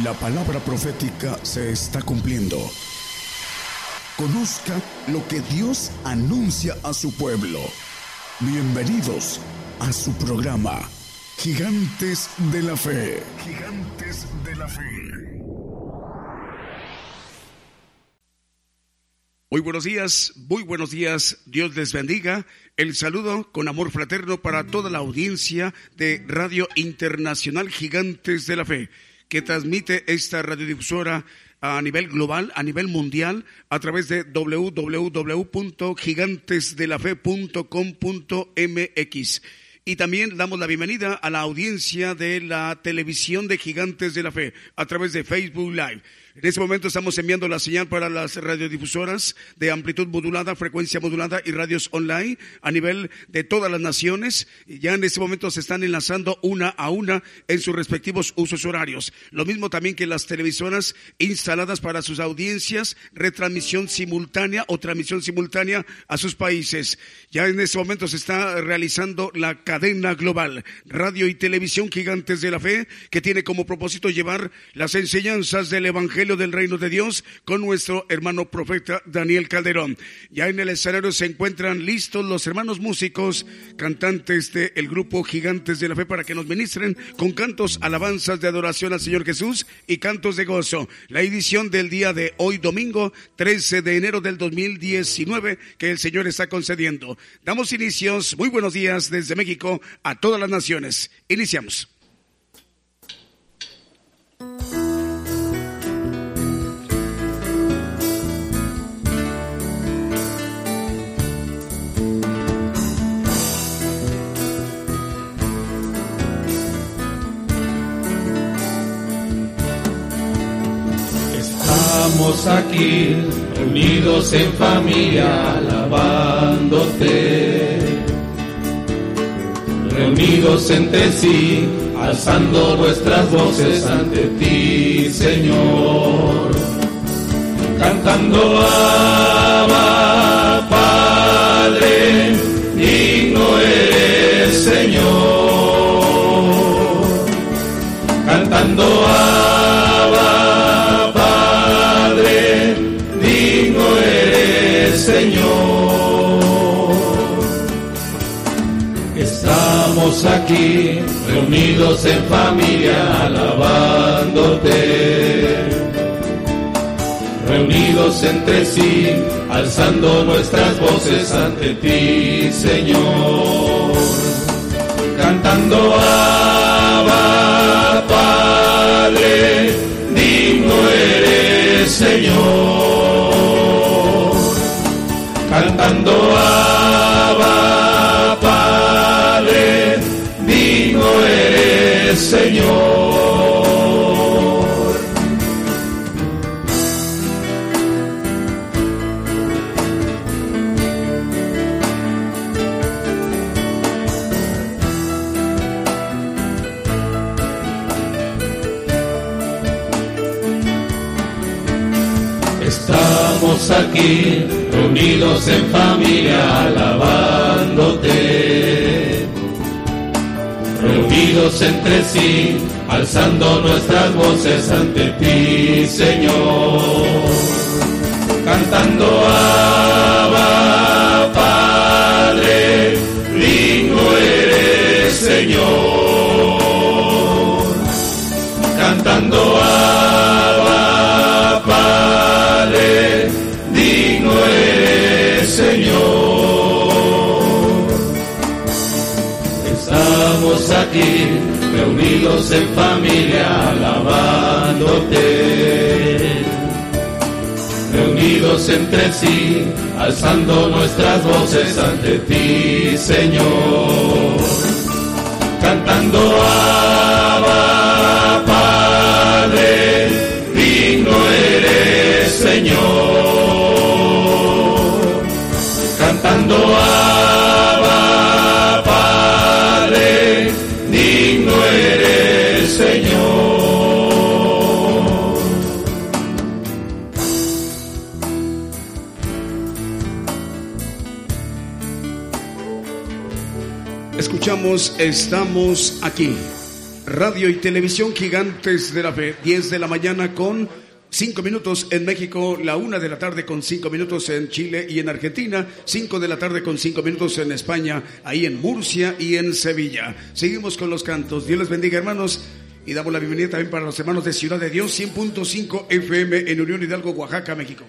La palabra profética se está cumpliendo. Conozca lo que Dios anuncia a su pueblo. Bienvenidos a su programa, Gigantes de la Fe. Gigantes de la Fe. Muy buenos días, muy buenos días, Dios les bendiga. El saludo con amor fraterno para toda la audiencia de Radio Internacional Gigantes de la Fe que transmite esta radiodifusora a nivel global, a nivel mundial, a través de www.gigantesdelafe.com.mx. Y también damos la bienvenida a la audiencia de la televisión de Gigantes de la Fe a través de Facebook Live. En este momento estamos enviando la señal para las radiodifusoras de amplitud modulada, frecuencia modulada y radios online a nivel de todas las naciones. Ya en este momento se están enlazando una a una en sus respectivos usos horarios. Lo mismo también que las televisoras instaladas para sus audiencias, retransmisión simultánea o transmisión simultánea a sus países. Ya en este momento se está realizando la cadena global, radio y televisión gigantes de la fe, que tiene como propósito llevar las enseñanzas del Evangelio del Reino de Dios con nuestro hermano profeta Daniel Calderón. Ya en el escenario se encuentran listos los hermanos músicos, cantantes del grupo Gigantes de la Fe para que nos ministren con cantos, alabanzas de adoración al Señor Jesús y cantos de gozo. La edición del día de hoy domingo 13 de enero del 2019 que el Señor está concediendo. Damos inicios, muy buenos días desde México a todas las naciones. Iniciamos. Aquí unidos en familia alabándote, reunidos entre sí, alzando nuestras voces ante ti, Señor, cantando Abba, Padre, digno eres, Señor, cantando aquí, reunidos en familia, alabándote. Reunidos entre sí, alzando nuestras voces ante ti, Señor. Cantando Abba, Padre, digno eres, Señor. Cantando Abba, Señor. Estamos aquí reunidos en familia alabándote reunidos entre sí, alzando nuestras voces ante ti, Señor, cantando Abba, Padre, digno eres, Señor, aquí, reunidos en familia, alabándote. Reunidos entre sí, alzando nuestras voces ante ti, Señor. Cantando Abba, Padre, digno eres, Señor. Cantando estamos aquí. Radio y Televisión Gigantes de la Fe, 10 de la mañana con 5 minutos en México, la 1 de la tarde con 5 minutos en Chile y en Argentina, 5 de la tarde con 5 minutos en España, ahí en Murcia y en Sevilla. Seguimos con los cantos. Dios les bendiga, hermanos. Y damos la bienvenida también para los hermanos de Ciudad de Dios, 100.5 FM en Unión Hidalgo, Oaxaca, México.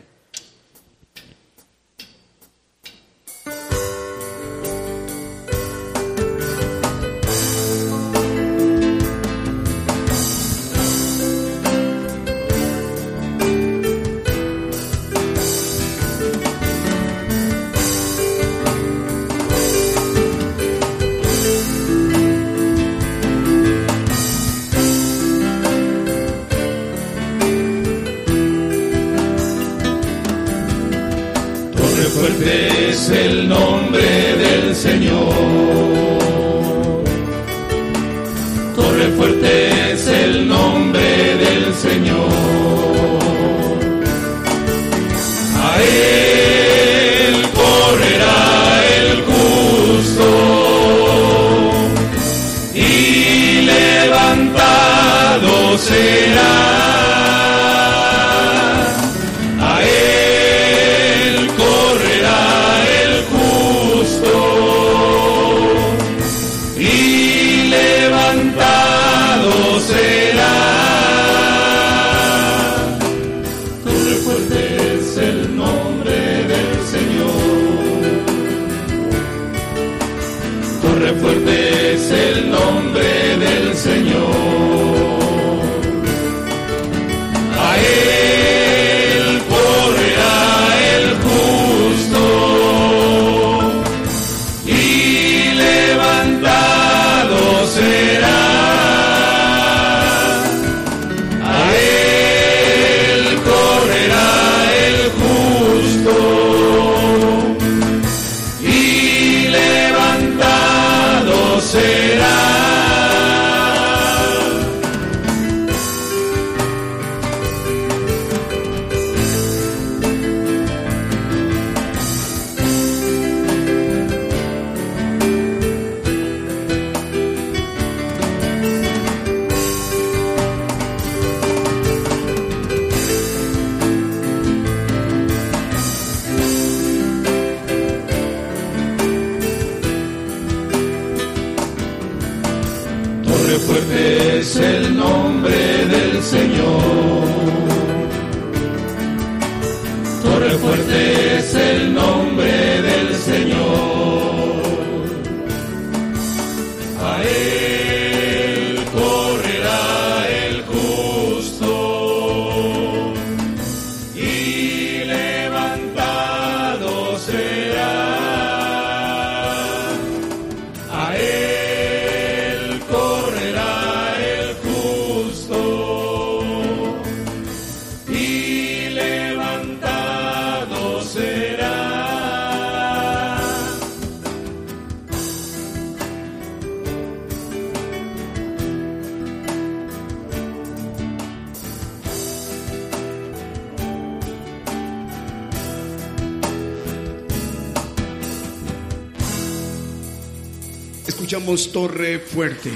Torre Fuerte.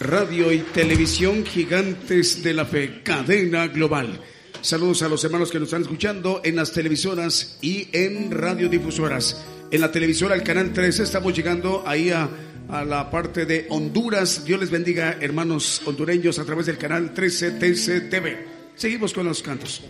Radio y televisión gigantes de la fe, cadena global. Saludos a los hermanos que nos están escuchando en las televisoras y en radiodifusoras. En la televisora, el canal 13, estamos llegando ahí a la parte de Honduras. Dios les bendiga, hermanos hondureños, a través del canal 13 TCTV. Seguimos con los cantos.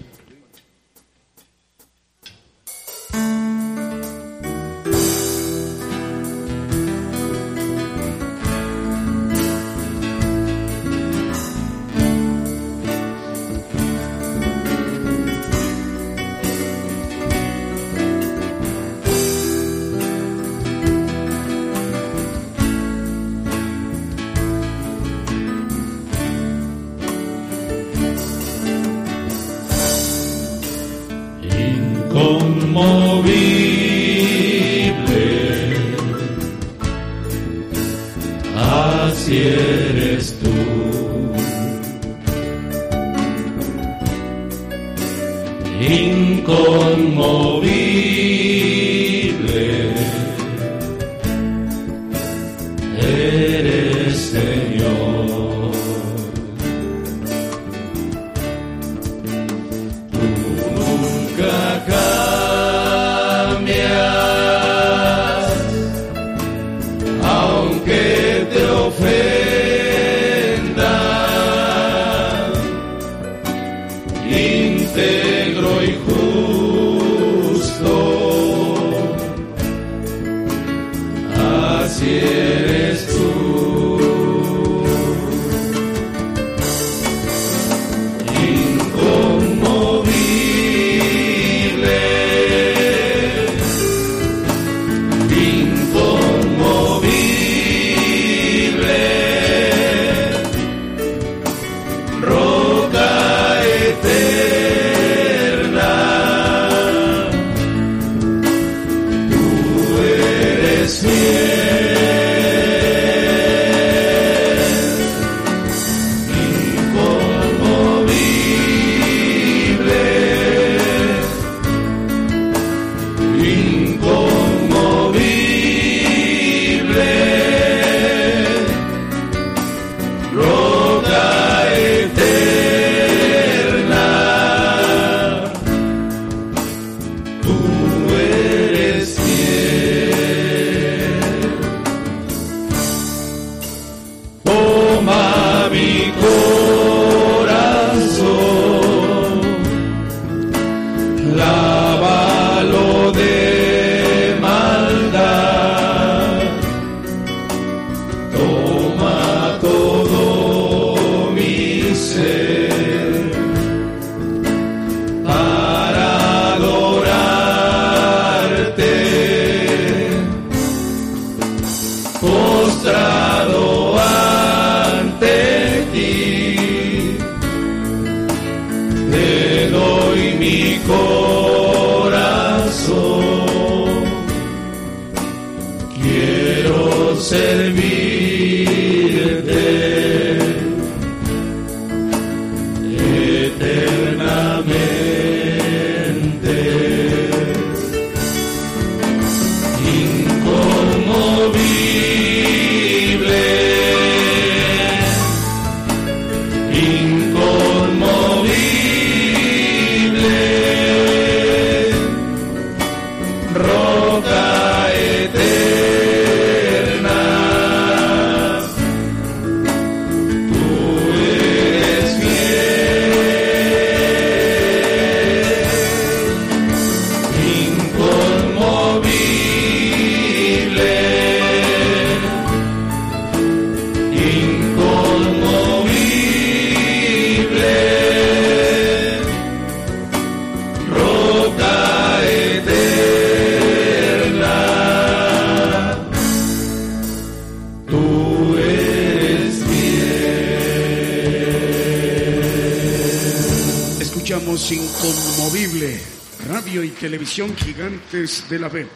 De la Fe.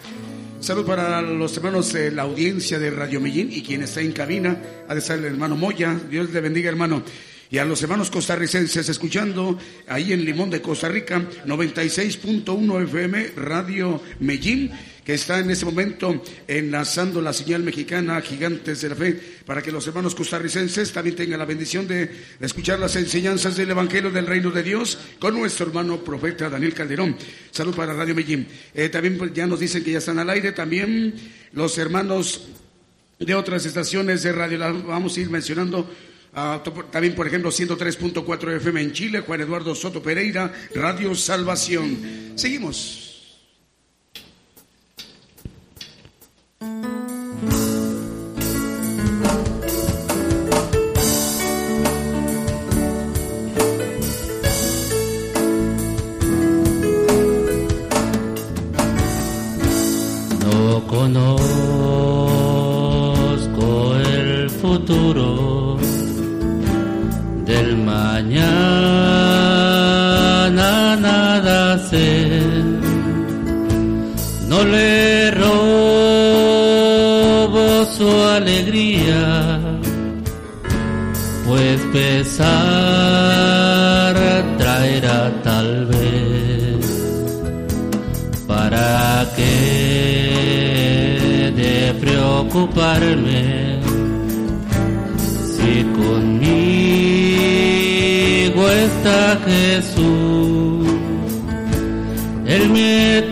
Salud para los hermanos de la audiencia de Radio Medellín y quien está en cabina, ha de estar el hermano Moya. Dios le bendiga, hermano. Y a los hermanos costarricenses escuchando ahí en Limón de Costa Rica, 96.1 FM, Radio Medellín que está en este momento enlazando la señal mexicana Gigantes de la Fe, para que los hermanos costarricenses también tengan la bendición de escuchar las enseñanzas del Evangelio del Reino de Dios con nuestro hermano profeta Daniel Calderón. Salud para Radio Medellín. Eh, también pues, ya nos dicen que ya están al aire, también los hermanos de otras estaciones de radio, vamos a ir mencionando. Ah, también, por ejemplo, 103.4 FM en Chile, Juan Eduardo Soto Pereira, Radio Salvación. Seguimos. Conozco el futuro del mañana, nada sé. No le robo su alegría, pues pesar preocuparme si conmigo está Jesús. Él me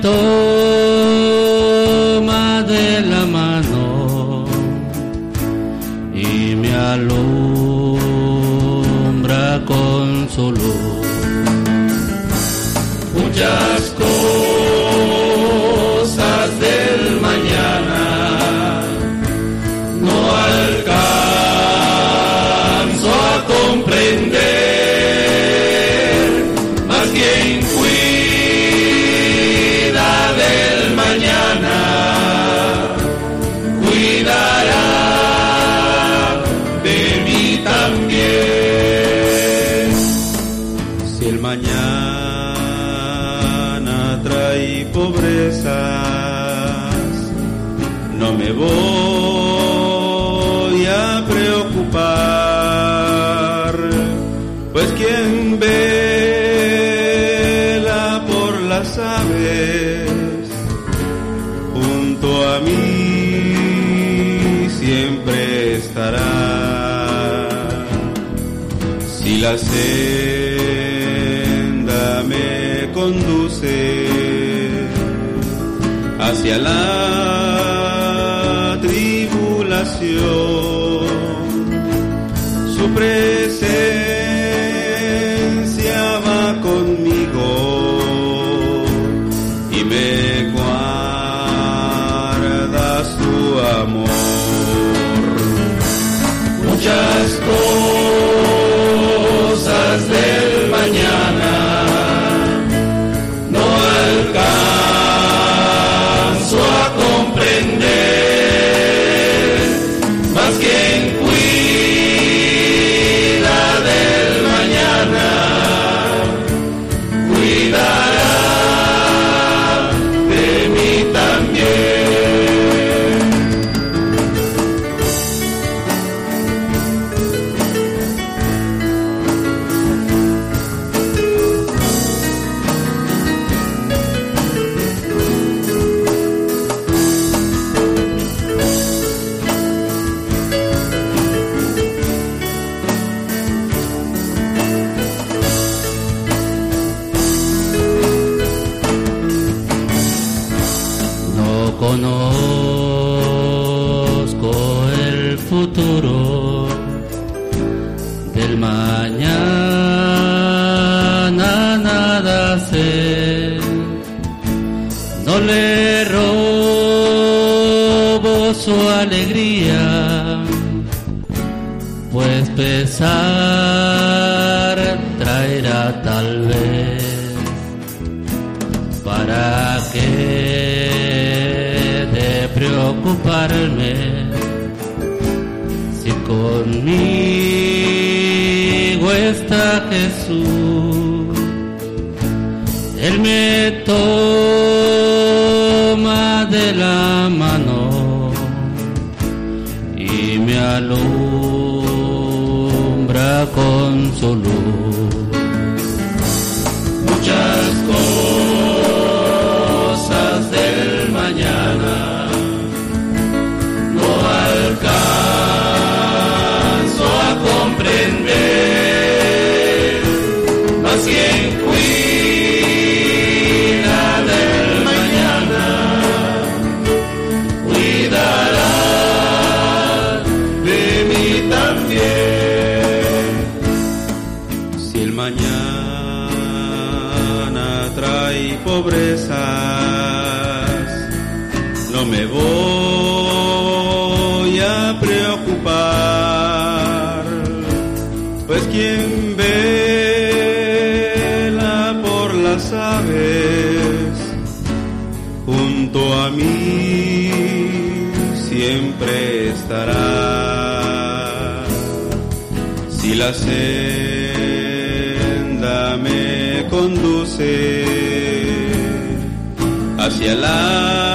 hacia la su presencia va conmigo y me guarda su amor. Muchas cosas del mañana está Jesús? Él me toma de la mano y me alumbra con su luz. Si la senda me conduce hacia la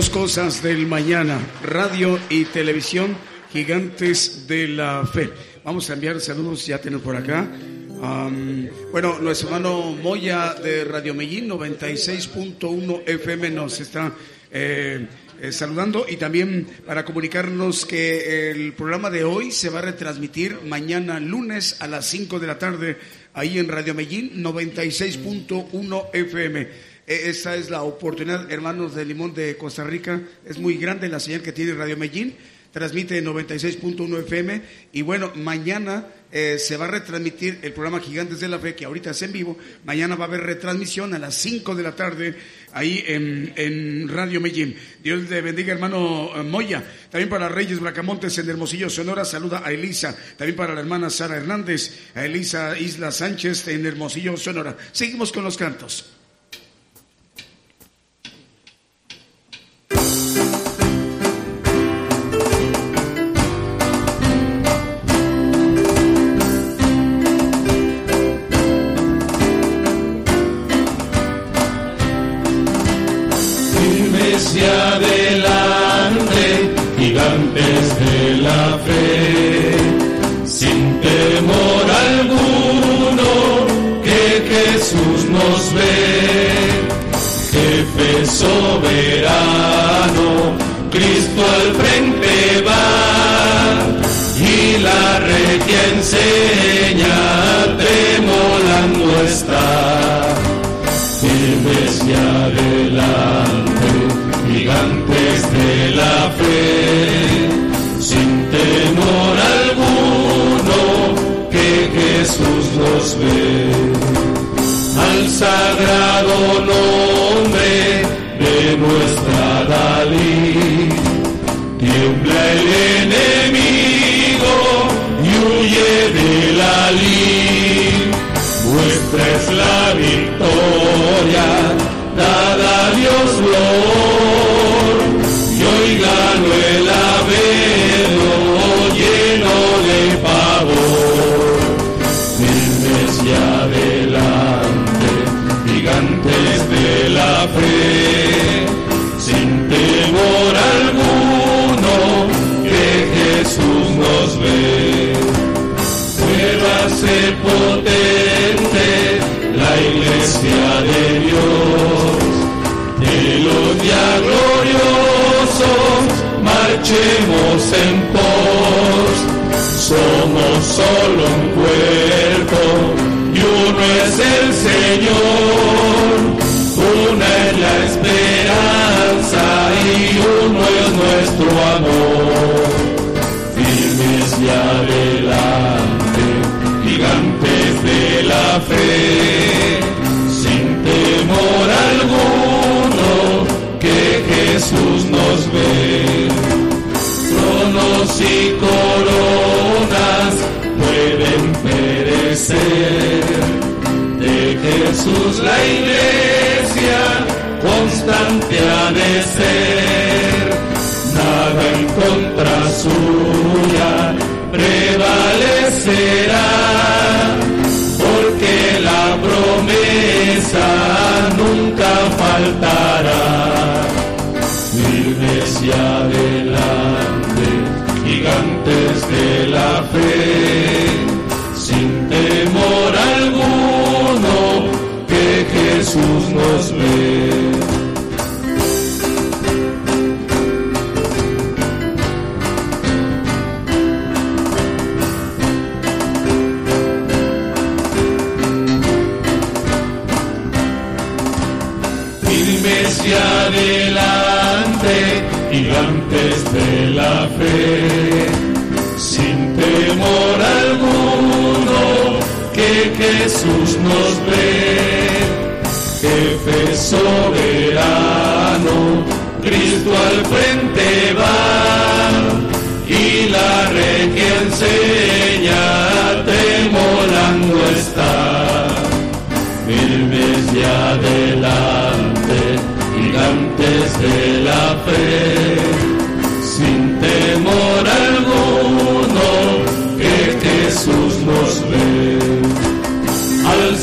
Escuchamos cosas del mañana, radio y televisión, gigantes de la fe. Vamos a enviar saludos, ya tenemos por acá. Am, bueno, nuestro hermano Moya de Radio Medellín 96.1 FM nos está eh, eh, saludando y también para comunicarnos que el programa de hoy se va a retransmitir mañana lunes a las 5 de la tarde ahí en Radio Medellín 96.1 FM. Eh, Esta es la oportunidad, hermanos de Limón de Costa Rica. Es muy grande la señal que tiene Radio Medellín. Transmite en 96.1 FM. Y bueno, mañana eh, se va a retransmitir el programa Gigantes de la Fe, que ahorita es en vivo. Mañana va a haber retransmisión a las 5 de la tarde ahí en, en Radio Medellín. Dios le bendiga, hermano eh, Moya. También para Reyes Bracamontes en Hermosillo, Sonora. Saluda a Elisa. También para la hermana Sara Hernández, a Elisa Isla Sánchez en Hermosillo, Sonora. Seguimos con los cantos. Nos ve, jefe soberano, Cristo al frente la es la victoria, dada a Dios flor. Marchemos en pos. Somos solo un cuerpo y uno es el Señor. Una es la esperanza y uno es nuestro amor. Firmes y adelante, gigantes de la fe, y coronas pueden perecer. De Jesús la iglesia constante ha de ser. Nada en contra suya prevalecerá. Porque la promesa nunca faltará firmes y de la fe, sin temor alguno que Jesús nos ve. Jesús nos ve. Jefe soberano, Cristo al frente va y la regia enseña, temolando está. Firmes y adelante, gigantes de la fe,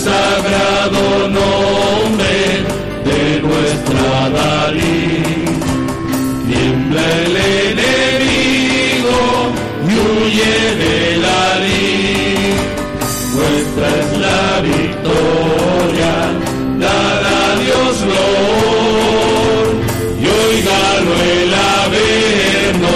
sagrado nombre de nuestra Dalí, tiembla el enemigo y huye de la lid. Nuestra es la victoria, dada a Dios flor. Y hoy gano el averno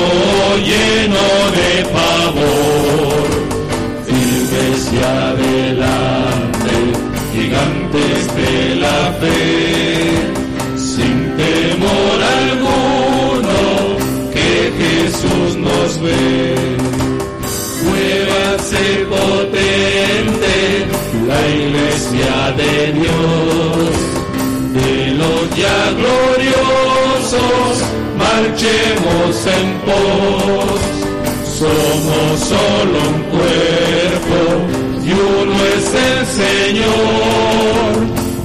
gloriosos, marchemos en pos. Somos solo un cuerpo y uno es el Señor.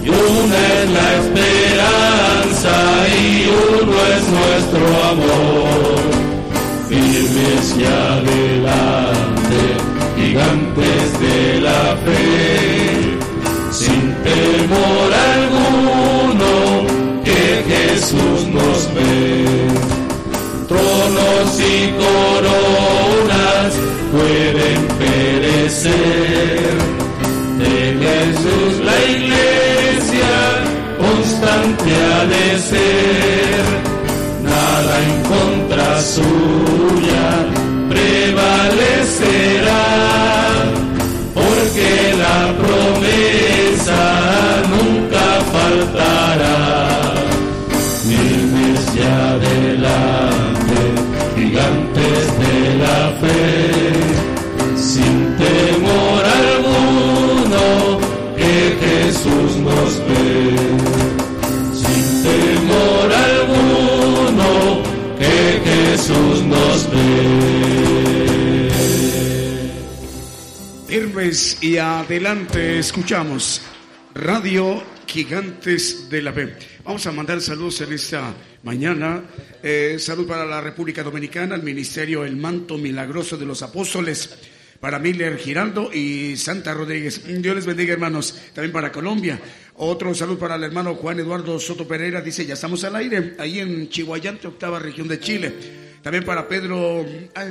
Y una es la esperanza y uno es nuestro amor firmes y adelante, gigantes de la fe, sin temor que Jesús nos ve. Tronos y coronas pueden perecer, de Jesús la iglesia constante ha de ser nada en contra suya prevalecerá, porque la y adelante. Escuchamos Radio Gigantes de la Fe. Vamos a mandar saludos en esta mañana. Eh, salud para la República Dominicana, el Ministerio El Manto Milagroso de los Apóstoles para Miller Giraldo y Santa Rodríguez. Dios les bendiga, hermanos. También para Colombia. Otro saludo para el hermano Juan Eduardo Soto Pereira. Dice, ya estamos al aire, ahí en Chihuayante, octava región de Chile. También para Pedro,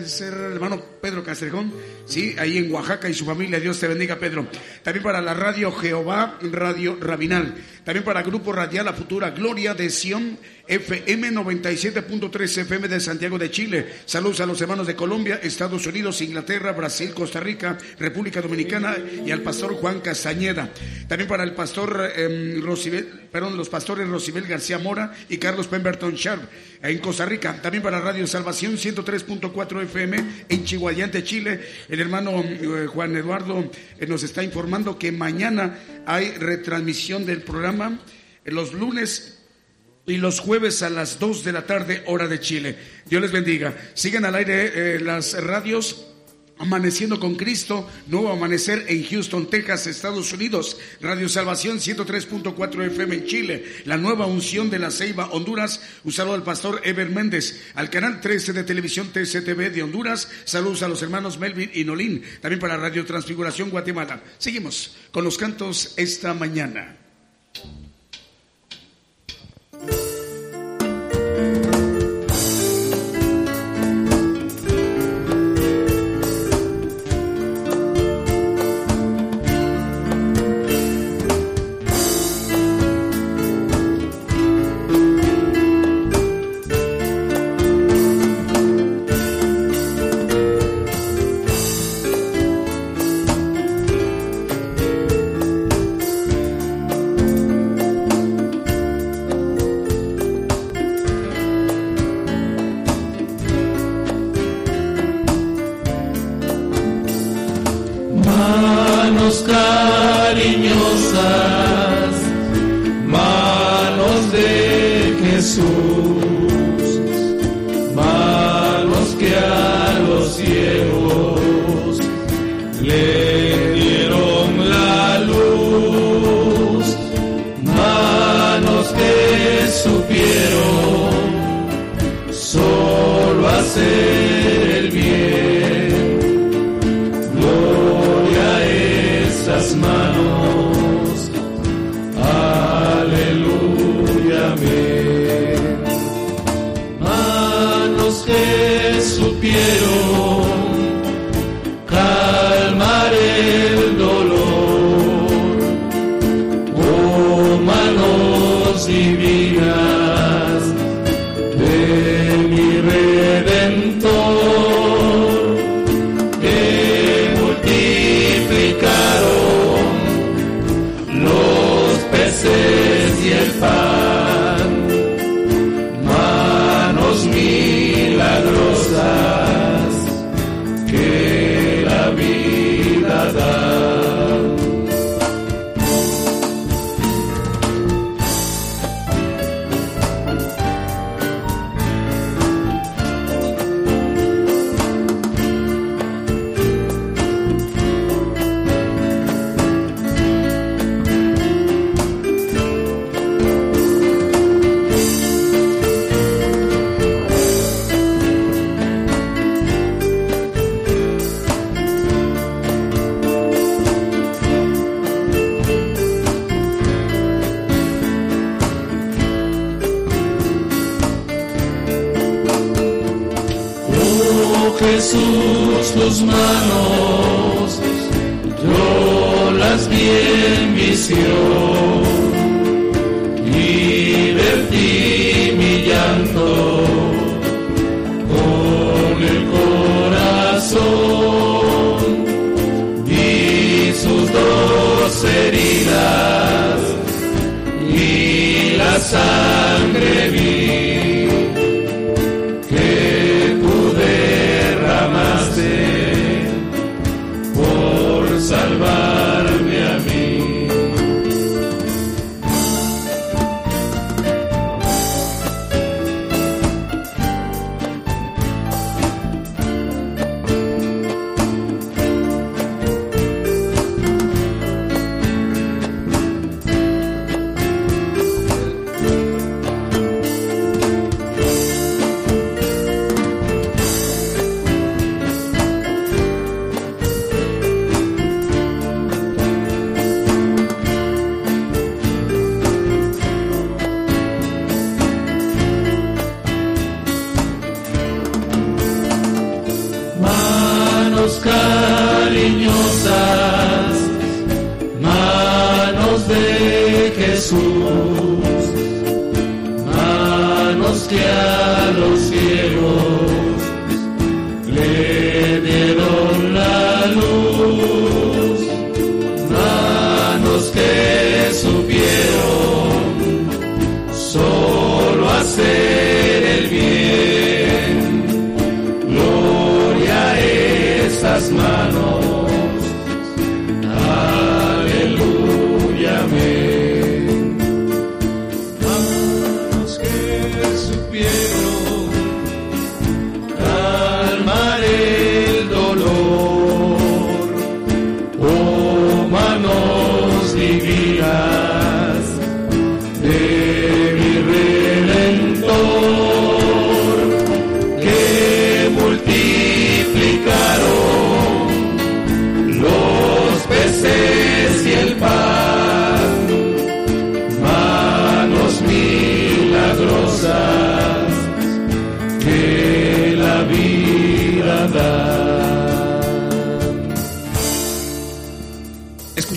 ser hermano Pedro Castrejón, sí, ahí en Oaxaca y su familia. Dios te bendiga, Pedro. También para la radio Jehová, Radio Rabinal. También para Grupo Radial La Futura Gloria de Sion FM 97.3 FM de Santiago de Chile. Saludos a los hermanos de Colombia, Estados Unidos, Inglaterra, Brasil, Costa Rica, República Dominicana y al pastor Juan Castañeda. También para el pastor eh, perdón, los pastores Rosibel García Mora y Carlos Pemberton Sharp en Costa Rica. También para Radio Salvación 103.4 FM en Chihuayante, Chile. El hermano eh, Juan Eduardo eh, nos está informando que mañana hay retransmisión del programa los lunes y los jueves a las 2 de la tarde, hora de Chile. Dios les bendiga. Sigan al aire eh, las radios. Amaneciendo con Cristo, nuevo amanecer en Houston, Texas, Estados Unidos. Radio Salvación 103.4 FM en Chile. La nueva unción de la Ceiba, Honduras. Un saludo al pastor Ever Méndez. Al canal 13 de televisión TCTV de Honduras. Saludos a los hermanos Melvin y Nolín. También para Radio Transfiguración Guatemala. Seguimos con los cantos esta mañana.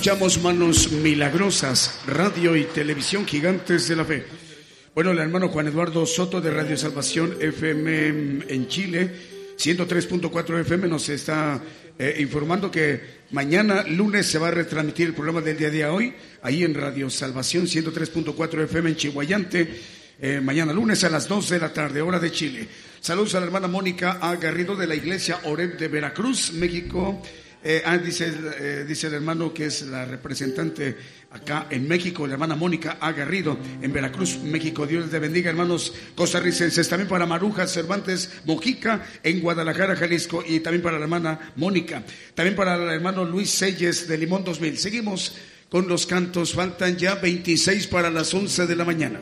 Escuchamos manos milagrosas, radio y televisión gigantes de la fe. Bueno, el hermano Juan Eduardo Soto de Radio Salvación FM en Chile, 103.4 FM, nos está eh, informando que mañana lunes se va a retransmitir el programa del día de hoy, ahí en Radio Salvación 103.4 FM en Chihuayante. eh, mañana lunes a las 2 de la tarde, hora de Chile. Saludos a la hermana Mónica A. Garrido de la iglesia Oreb de Veracruz, México. Eh, ah, dice, eh, dice el hermano que es la representante acá en México, la hermana Mónica A. Garrido, en Veracruz, México. Dios les bendiga, hermanos costarricenses. También para Maruja Cervantes Mojica, en Guadalajara, Jalisco. Y también para la hermana Mónica. También para el hermano Luis Selles de Limón 2000. Seguimos con los cantos. Faltan ya 26 para las 11 de la mañana.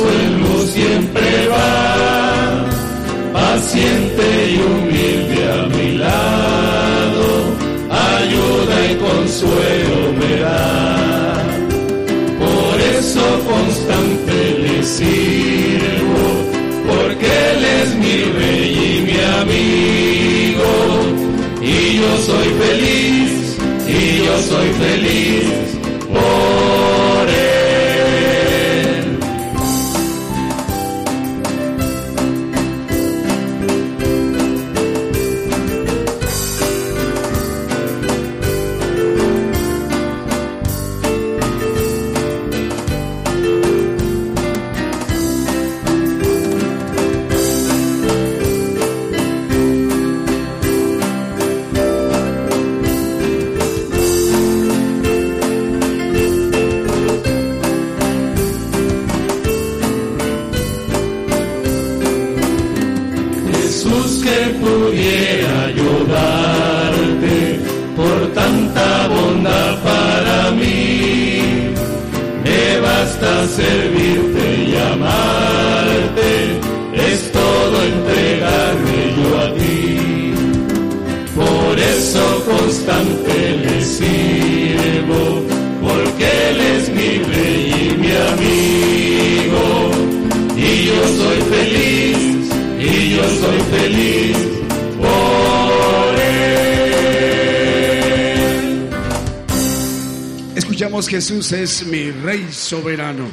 Sombras o en luz siempre va, paciente y humilde a mi lado, ayuda y consuelo me da. Por eso constante le sirvo, porque Él es mi rey y mi amigo, y yo soy feliz, y yo soy feliz Jesús es mi Rey soberano.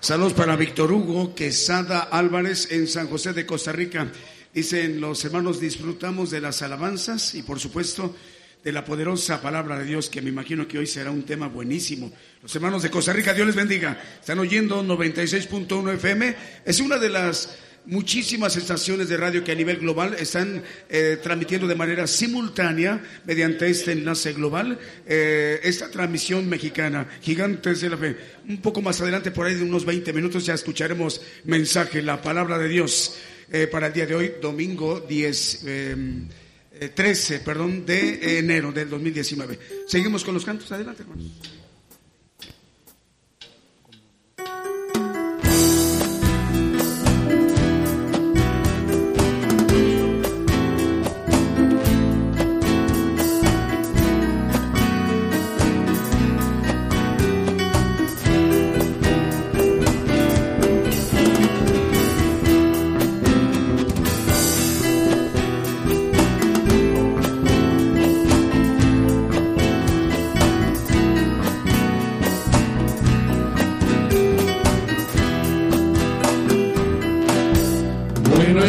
Saludos para Víctor Hugo Quesada Álvarez en San José de Costa Rica. Dicen los hermanos, disfrutamos de las alabanzas y por supuesto de la poderosa palabra de Dios, que me imagino que hoy será un tema buenísimo. Los hermanos de Costa Rica, Dios les bendiga. Están oyendo 96.1 FM. Es una de las muchísimas estaciones de radio que a nivel global están eh, transmitiendo de manera simultánea mediante este enlace global eh, esta transmisión mexicana, Gigantes de la Fe. Un poco más adelante, por ahí de unos 20 minutos, ya escucharemos mensaje, la palabra de Dios eh, para el día de hoy, domingo 10. eh, eh, 13, perdón, de enero del 2019. Seguimos con los cantos. Adelante.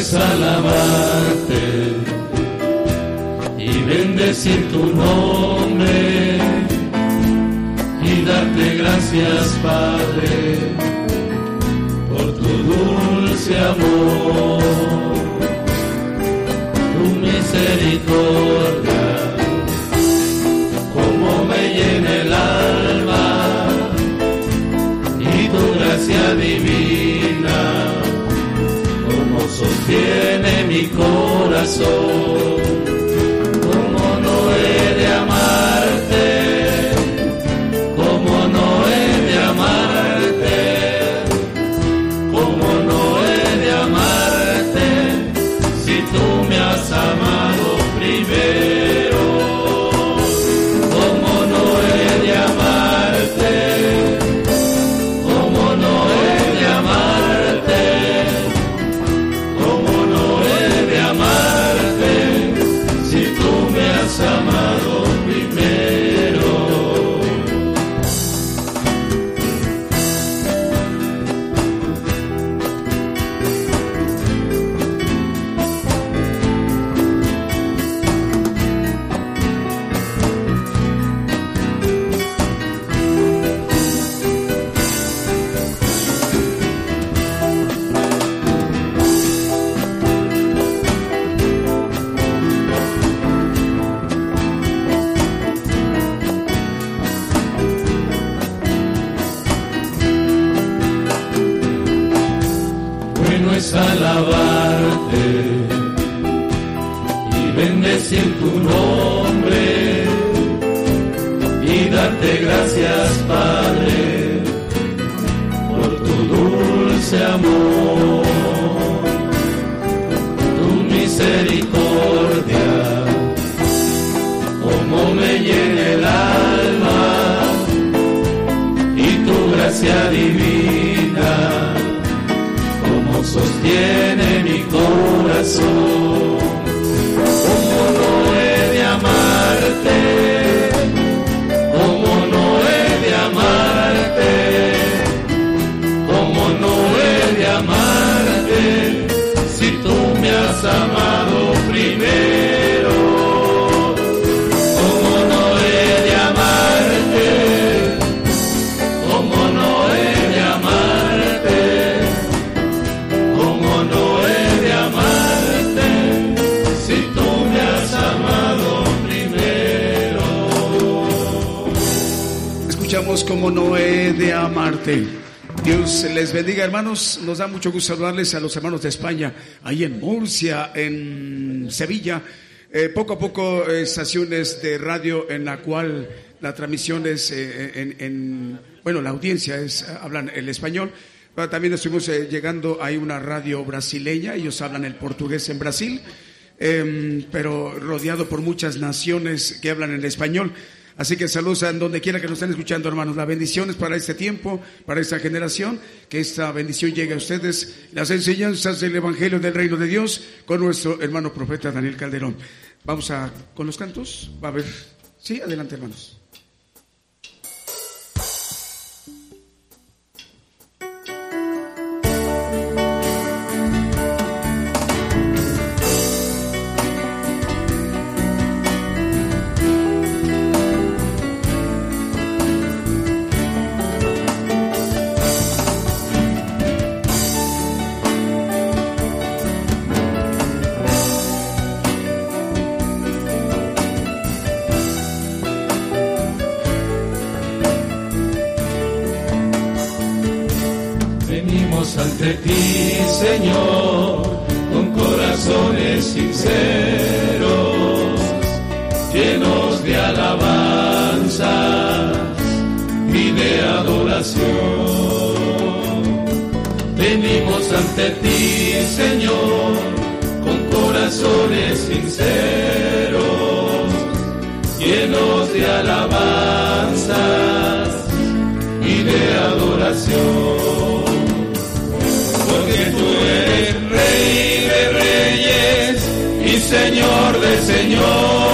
Es alabarte y bendecir tu nombre y darte gracias, Padre, por tu dulce amor, tu misericordia, como me llena el alma y tu gracia divina sostiene mi corazón, Nos da mucho gusto saludarles a los hermanos de España, ahí en Murcia, en Sevilla. Eh, poco a poco, eh, estaciones de radio en la cual la transmisión es eh, en, en- bueno, la audiencia es, hablan el español. Pero también estuvimos llegando, hay una radio brasileña, ellos hablan el portugués en Brasil, em, pero rodeado por muchas naciones que hablan en español. Así que saludos a donde quiera que nos estén escuchando, hermanos. La bendición es para este tiempo, para esta generación, que esta bendición llegue a ustedes, las enseñanzas del Evangelio del Reino de Dios, con nuestro hermano profeta Daniel Calderón. Vamos a, con los cantos, va a ver. Sí, adelante, hermanos. Sinceros, llenos de alabanzas y de adoración. Porque tú eres rey de reyes y señor de señores.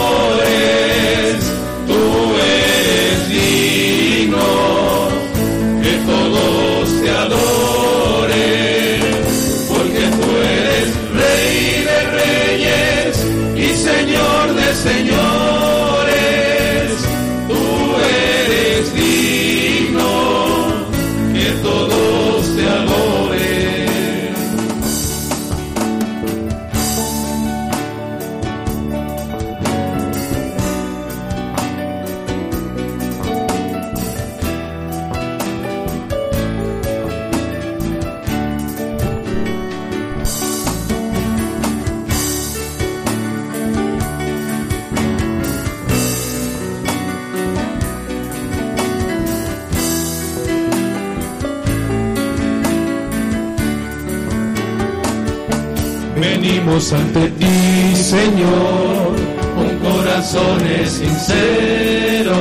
Venimos ante ti, Señor, con corazones sinceros,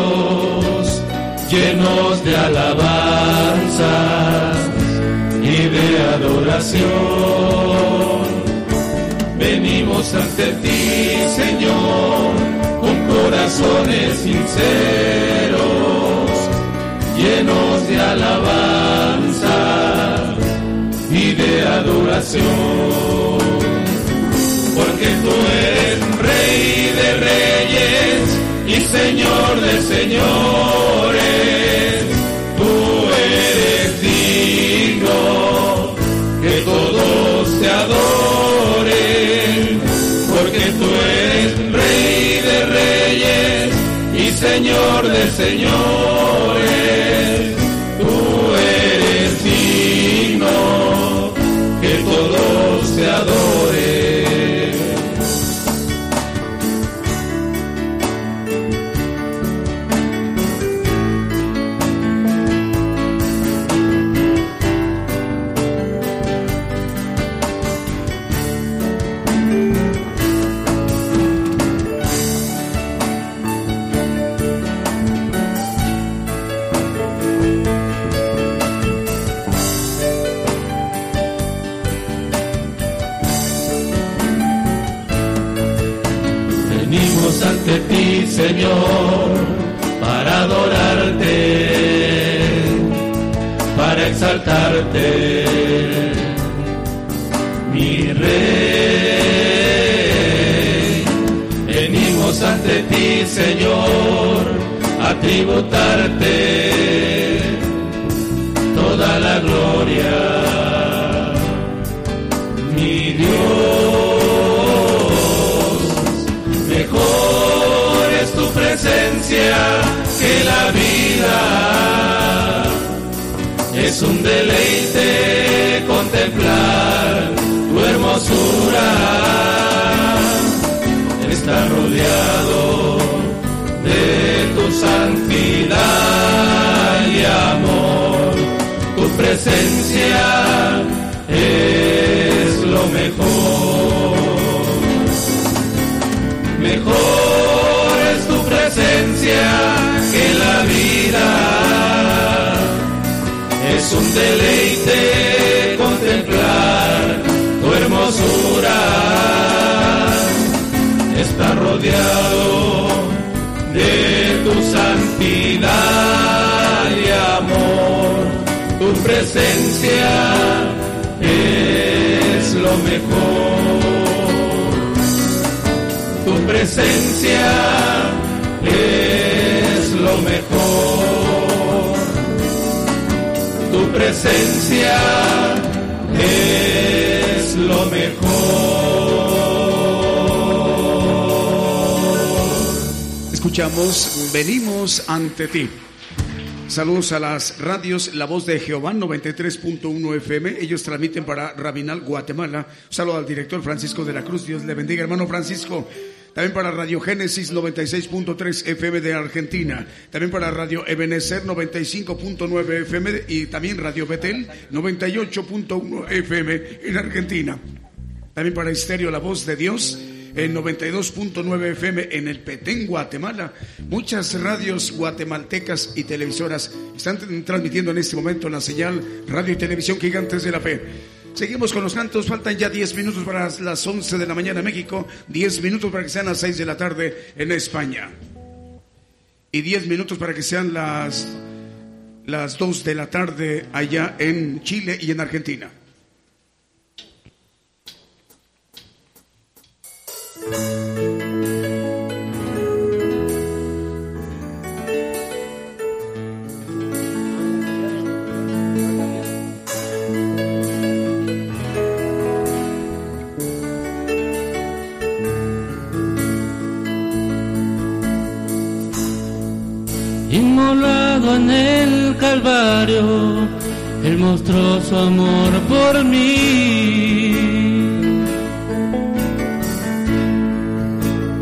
llenos de alabanzas y de adoración. Venimos ante ti, Señor, con corazones sinceros, llenos de alabanzas y de adoración. Porque tú eres rey de reyes y señor de señores. Tú eres digno que todos te adoren. Porque tú eres rey de reyes y señor de señores. Tú eres digno que todos te adoren. Señor, a tributarte toda la gloria, mi Dios. Mejor es tu presencia que la vida. Es un deleite contemplar tu hermosura. Está rodeado de tu santidad y amor. Tu presencia es lo mejor. Mejor es tu presencia que la vida. Es un deleite contemplar tu hermosura. Está rodeado de tu santidad y amor. Tu presencia es lo mejor tu presencia es lo mejor. Tu presencia es lo mejor. Escuchamos, venimos ante ti. Saludos a las radios La Voz de Jehová 93.1 FM. Ellos transmiten para Rabinal, Guatemala. Un saludo al director Francisco de la Cruz. Dios le bendiga, hermano Francisco. También para Radio Génesis 96.3 FM de Argentina. También para Radio Ebenezer 95.9 FM y también Radio Betel 98.1 FM en Argentina. También para Estéreo La Voz de Dios en 92.9 FM en el Petén, Guatemala. Muchas radios guatemaltecas y televisoras están transmitiendo en este momento la señal Radio y Televisión Gigantes de la Fe. Seguimos con los cantos, faltan ya 10 minutos para las 11 de la mañana en México, 10 minutos para que sean las 6 de la tarde en España. Y 10 minutos para que sean las, las 2 de la tarde allá en Chile y en Argentina. Inmolado en el Calvario, Él mostró su amor por mí.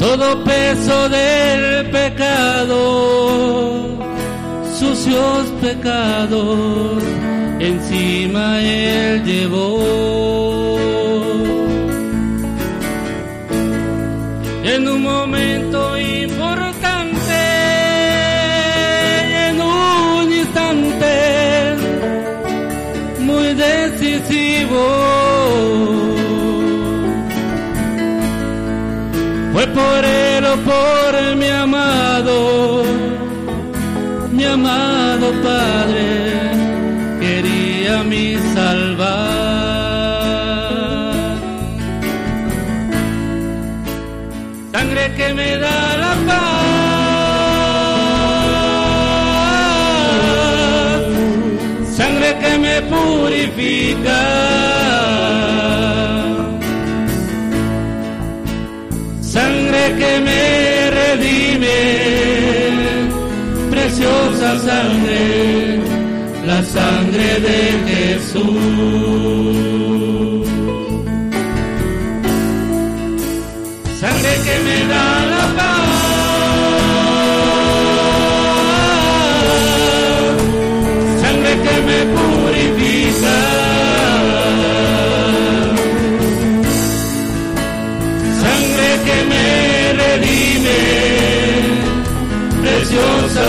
Todo peso del pecado, sucios pecados, encima Él llevó. En un momento fue por él o por mi amado, mi amado Padre, quería mi salvar. sangre que me da la paz, sangre que me purifica, preciosa sangre, la sangre de Jesús.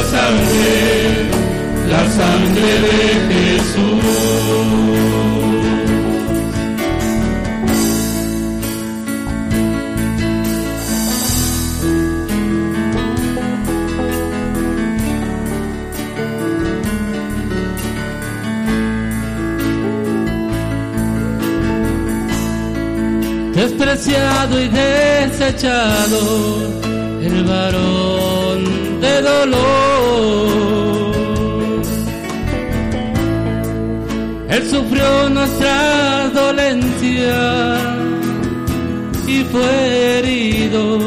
Preciosa sangre, la sangre de Jesús. despreciado y desechado, el varón de dolor. Él sufrió nuestras dolencias y fue herido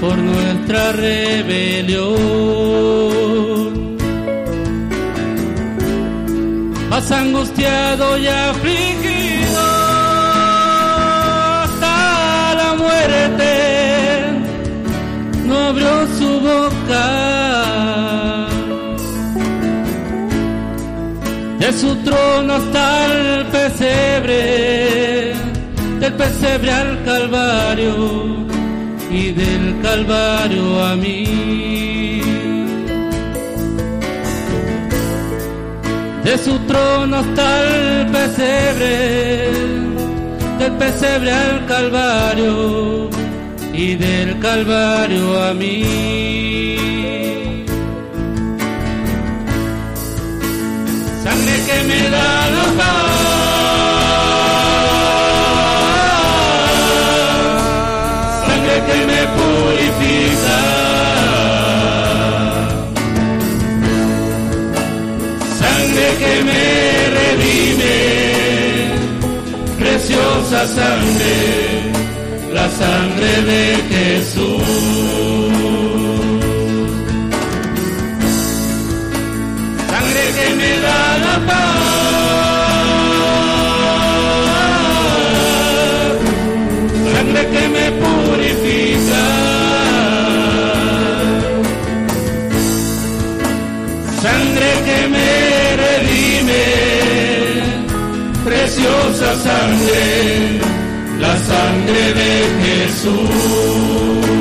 por nuestra rebelión. más angustiado y su trono hasta el pesebre, del pesebre al calvario y del calvario a mí. De su trono hasta el pesebre, del pesebre al calvario y del calvario a mí. Sangre, la sangre de Jesús. Preciosa sangre, la sangre de Jesús.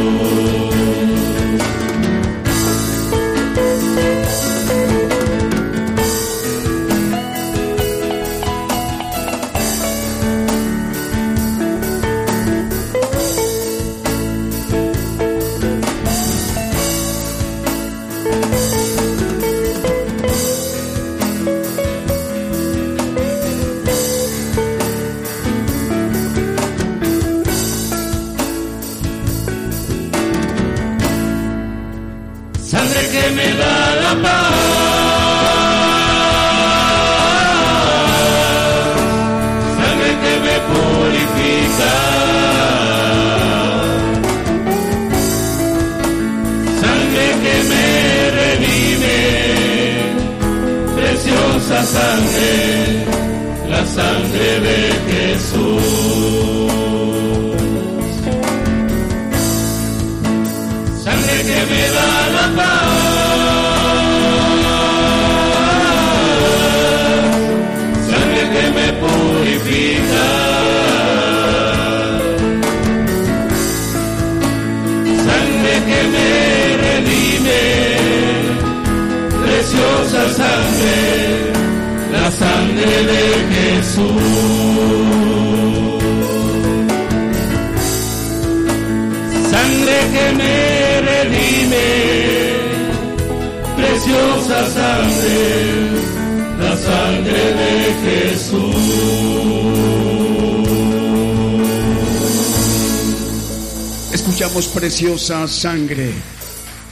Sangre de Preciosa sangre.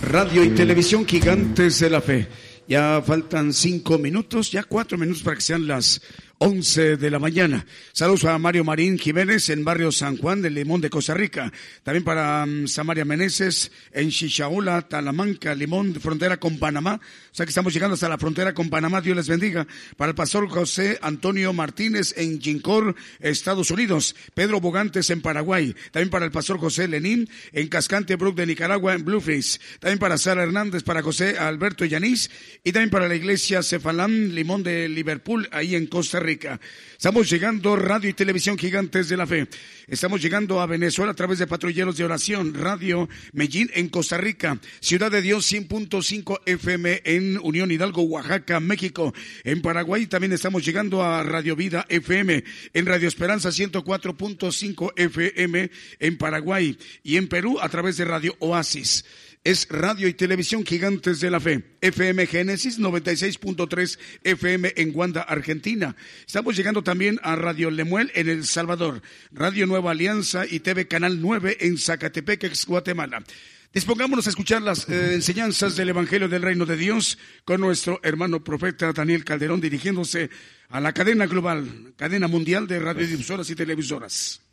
Radio y televisión gigantes de la fe. Ya faltan cinco minutos, ya cuatro minutos para que sean las 11 de la mañana. Saludos a Mario Marín Jiménez en barrio San Juan del Limón de Costa Rica. También para um, Samaria Meneses en Chichaula, Talamanca, Limón, frontera con Panamá. O sea que estamos llegando hasta la frontera con Panamá. Dios les bendiga. Para el pastor José Antonio Martínez en Gincor, Estados Unidos. Pedro Bogantes en Paraguay. También para el pastor José Lenín en Cascante Brook de Nicaragua en Blueface. También para Sara Hernández, para José Alberto Yanis. Y también para la iglesia Cefalán Limón de Liverpool, ahí en Costa Rica. Estamos llegando radio y televisión gigantes de la fe. Estamos llegando a Venezuela a través de patrulleros de oración, radio Medellín en Costa Rica, Ciudad de Dios 100.5 FM en Unión Hidalgo, Oaxaca, México. En Paraguay también estamos llegando a Radio Vida FM, en Radio Esperanza 104.5 FM en Paraguay y en Perú a través de Radio Oasis es Radio y Televisión Gigantes de la Fe. FM Génesis 96.3 FM en Guanda, Argentina. Estamos llegando también a Radio Lemuel en El Salvador, Radio Nueva Alianza y TV Canal 9 en Zacatepec, Guatemala. Dispongámonos a escuchar las eh, enseñanzas del Evangelio del Reino de Dios con nuestro hermano profeta Daniel Calderón dirigiéndose a la cadena global, cadena mundial de radiodifusoras y televisoras.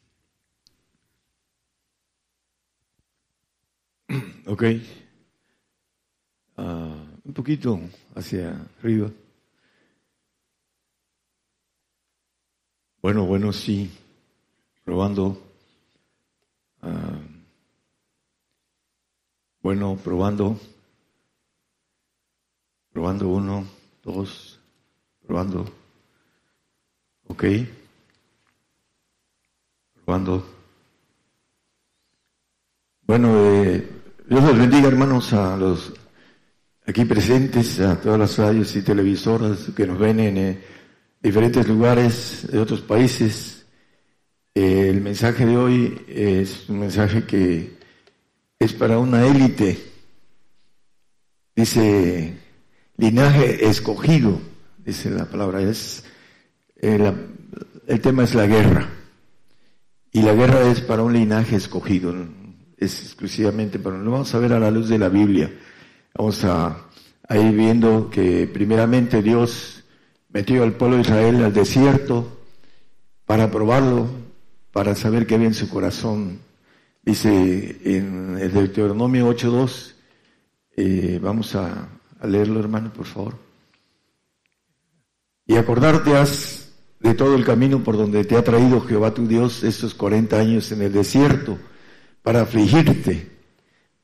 Ok. Ah, un poquito hacia arriba. Bueno, bueno, sí. Probando. Ah, bueno, probando. Probando uno, dos, probando. Ok. Probando. Bueno, eh, Dios los bendiga, hermanos, a los aquí presentes, a todas las radios y televisoras que nos ven en eh, diferentes lugares de otros países. Eh, el mensaje de hoy es un mensaje que es para una élite. Dice linaje escogido, dice la palabra. Es eh, el tema es la guerra y la guerra es para un linaje escogido. Es exclusivamente para. Lo vamos a ver a la luz de la Biblia. Vamos a, ir viendo que primeramente Dios metió al pueblo de Israel al desierto para probarlo, para saber qué había en su corazón. Dice en el Deuteronomio 8.2, eh, vamos a, leerlo hermano, por favor. Y acordarte de todo el camino por donde te ha traído Jehová tu Dios estos 40 años en el desierto, para afligirte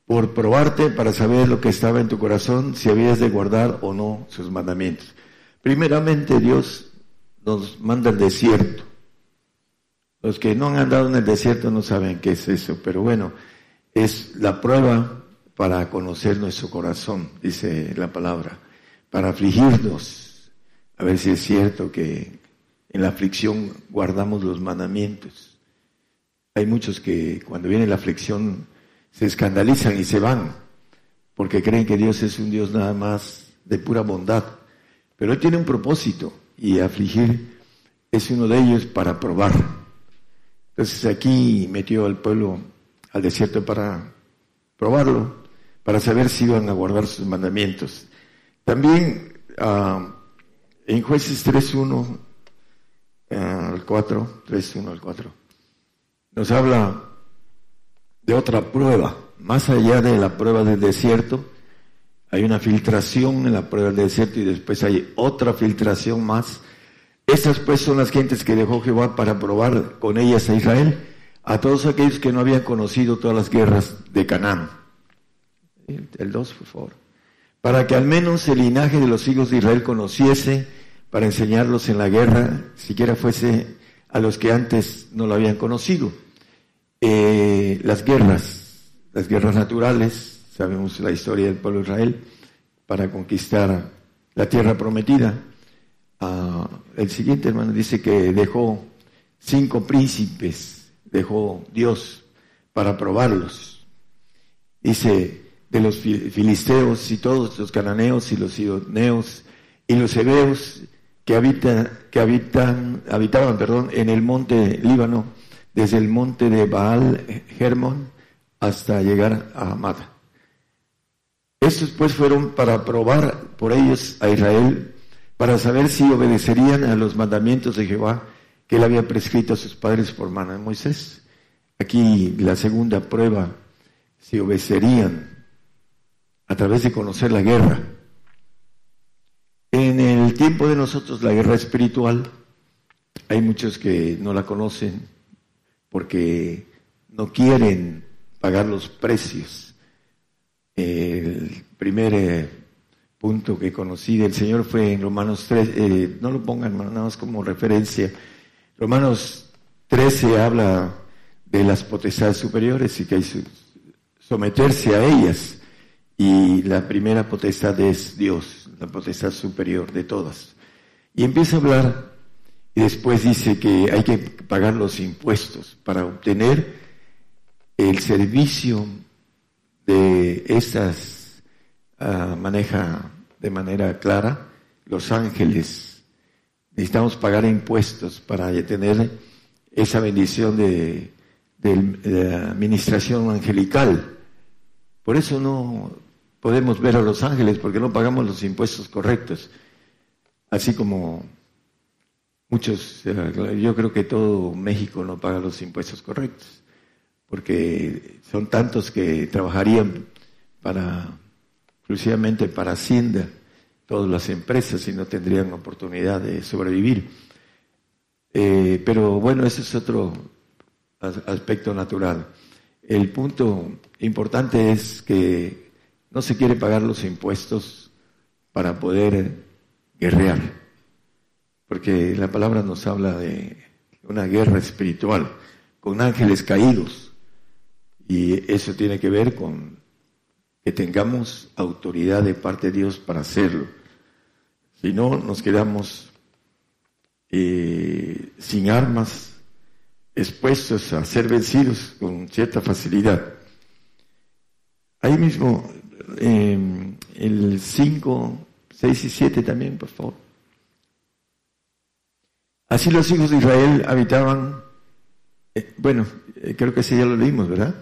por probarte para saber lo que estaba en tu corazón, si habías de guardar o no sus mandamientos. Primeramente Dios nos manda el desierto. Los que no han andado en el desierto no saben qué es eso, pero bueno, es la prueba para conocer nuestro corazón, dice la palabra, para afligirnos, a ver si es cierto que en la aflicción guardamos los mandamientos. Hay muchos que cuando viene la aflicción se escandalizan y se van, porque creen que Dios es un Dios nada más de pura bondad. Pero Él tiene un propósito y afligir es uno de ellos para probar. Entonces aquí metió al pueblo al desierto para probarlo, para saber si iban a guardar sus mandamientos. También uh, en jueces 3.1 uh, al 4, 3.1 al 4, nos habla de otra prueba. Más allá de la prueba del desierto, hay una filtración en la prueba del desierto y después hay otra filtración más. Estas pues son las gentes que dejó Jehová para probar con ellas a Israel, a todos aquellos que no habían conocido todas las guerras de Canaán. El 2, por favor. Para que al menos el linaje de los hijos de Israel conociese, para enseñarlos en la guerra, siquiera fuese a los que antes no lo habían conocido eh, las guerras, las guerras naturales, sabemos la historia del pueblo de Israel, para conquistar la tierra prometida. Ah, el siguiente hermano dice que dejó cinco príncipes, dejó Dios para probarlos. Dice, de los filisteos y todos los cananeos y los sidoneos y los hebeos que habitan, que habitan, habitaban, perdón, en el monte Líbano, desde el monte de Baal Hermon hasta llegar a Amada. Estos pues fueron para probar por ellos a Israel, para saber si obedecerían a los mandamientos de Jehová que él había prescrito a sus padres por mano de Moisés. Aquí la segunda prueba, si obedecerían a través de conocer la guerra. En el tiempo de nosotros la guerra espiritual, hay muchos que no la conocen, porque no quieren pagar los precios. El primer eh, punto que conocí del Señor fue en Romanos 3, eh, no lo pongan nada más como referencia. Romanos 13 habla de las potestades superiores y que hay que someterse a ellas. Y la primera potestad es Dios, la potestad superior de todas. Y empieza a hablar después dice que hay que pagar los impuestos para obtener el servicio de estas, ah, maneja de manera clara los ángeles. Necesitamos pagar impuestos para tener esa bendición de, de administración angelical. Por eso no podemos ver a los ángeles, porque no pagamos los impuestos correctos. Así como Muchos, eh, yo creo que todo México no paga los impuestos correctos, porque son tantos que trabajarían para, exclusivamente para Hacienda, todas las empresas y no tendrían oportunidad de sobrevivir. Eh, pero bueno, ese es otro aspecto natural. El punto importante es que no se quiere pagar los impuestos para poder guerrear, porque la palabra nos habla de una guerra espiritual con ángeles caídos y eso tiene que ver con que tengamos autoridad de parte de Dios para hacerlo. Si no, nos quedamos eh, sin armas, expuestos a ser vencidos con cierta facilidad. Ahí mismo, em, el 5, 6 y 7 también, por favor. Así los hijos de Israel habitaban, eh, bueno, eh, creo que ese ya lo leímos, ¿verdad?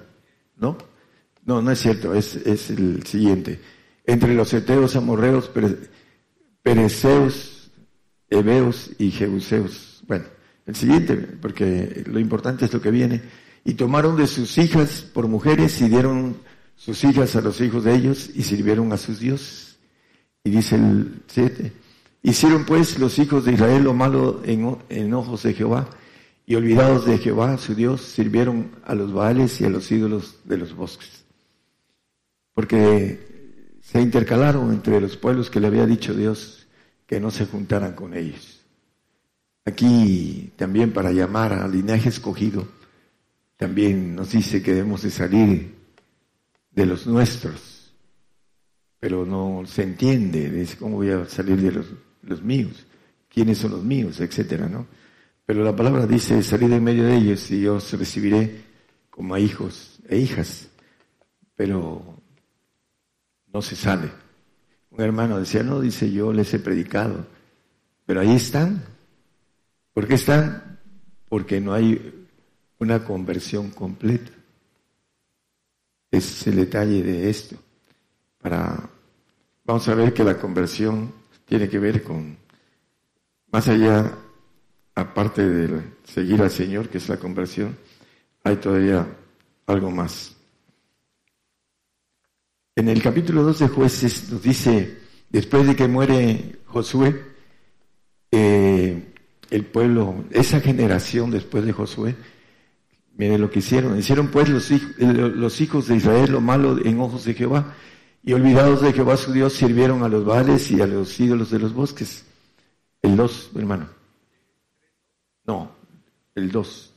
¿No? No, no es cierto, es, es el siguiente. Entre los eteos, amorreos, pereceos, heveos y jebuseos. Bueno, el siguiente, porque lo importante es lo que viene. Y tomaron de sus hijas por mujeres y dieron sus hijas a los hijos de ellos y sirvieron a sus dioses. Y dice el siete, hicieron pues los hijos de Israel lo malo en, ojos de Jehová y olvidados de Jehová, su Dios, sirvieron a los Baales y a los ídolos de los bosques. Porque se intercalaron entre los pueblos que le había dicho Dios que no se juntaran con ellos. Aquí también para llamar al linaje escogido, también nos dice que debemos de salir de los nuestros, pero no se entiende, dice, ¿cómo voy a salir de los, míos? ¿Quiénes son los míos? Etcétera, ¿no? Pero la palabra dice, salir en medio de ellos y yo os recibiré como a hijos e hijas, pero no se sale. Un hermano decía, no, dice, yo les he predicado, pero ahí están, ¿Por qué están? Porque no hay una conversión completa. Es el detalle de esto. Para, vamos a ver que la conversión tiene que ver con, más allá, aparte de seguir al Señor, que es la conversión, hay todavía algo más. En el capítulo 2 de jueces nos dice, después de que muere Josué, eh, el pueblo, esa generación después de Josué, mire lo que hicieron. Hicieron pues los, los hijos de Israel lo malo en ojos de Jehová, y olvidados de Jehová su Dios, sirvieron a los vales y a los ídolos de los bosques. El 2, hermano. No, el 2.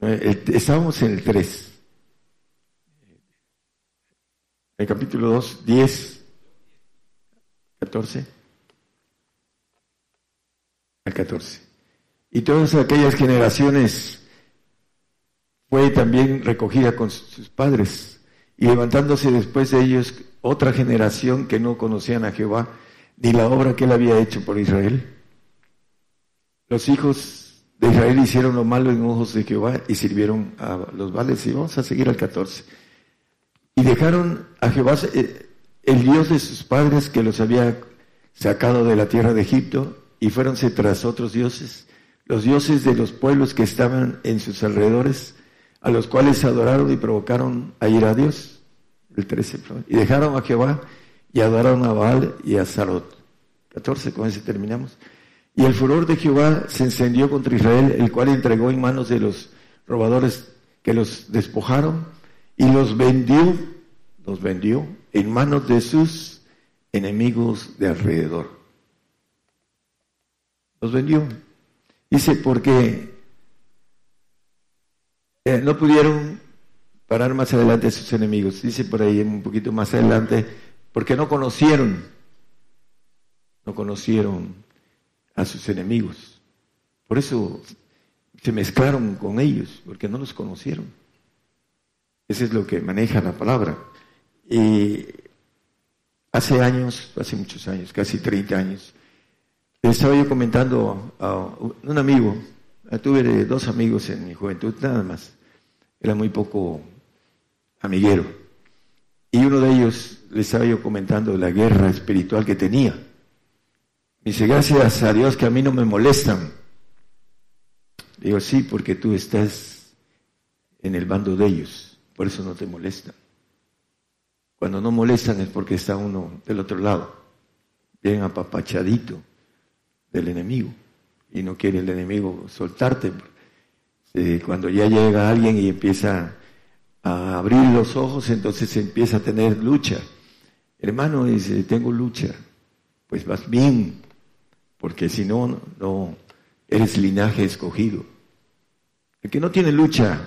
Estábamos en el 3. El capítulo 2, 10, 14 al 14. Y todas aquellas generaciones fue también recogida con sus padres. Y levantándose después de ellos otra generación que no conocían a Jehová, ni la obra que él había hecho por Israel. Los hijos de Israel hicieron lo malo en ojos de Jehová y sirvieron a los vales. Y vamos a seguir al 14. Y dejaron a Jehová, eh, el Dios de sus padres que los había sacado de la tierra de Egipto, y fuéronse tras otros dioses, los dioses de los pueblos que estaban en sus alrededores, a los cuales adoraron y provocaron a ir a Dios. El 13, y dejaron a Jehová y adoraron a Baal y a Sarot. 14, con ese terminamos. Y el furor de Jehová se encendió contra Israel, el cual entregó en manos de los robadores que los despojaron y los vendió, los vendió en manos de sus enemigos de alrededor los vendió. Dice, porque eh, no pudieron parar más adelante a sus enemigos. Dice por ahí un poquito más adelante, porque no conocieron, no conocieron a sus enemigos. Por eso se mezclaron con ellos, porque no los conocieron. Eso es lo que maneja la palabra. Y hace años, hace muchos años, casi 30 años, estaba yo comentando a un amigo, tuve dos amigos en mi juventud, nada más. Era muy poco amiguero. Y uno de ellos le estaba yo comentando la guerra espiritual que tenía. Me dice, gracias a Dios que a mí no me molestan. Digo, sí, porque tú estás en el bando de ellos, por eso no te molestan. Cuando no molestan es porque está uno del otro lado, bien apapachadito del enemigo. y no quiere el enemigo soltarte. Eh, cuando ya llega alguien y empieza a abrir los ojos, entonces empieza a tener lucha. Hermano, dice, tengo lucha. Pues vas bien, porque si no, no eres linaje escogido. El que no tiene lucha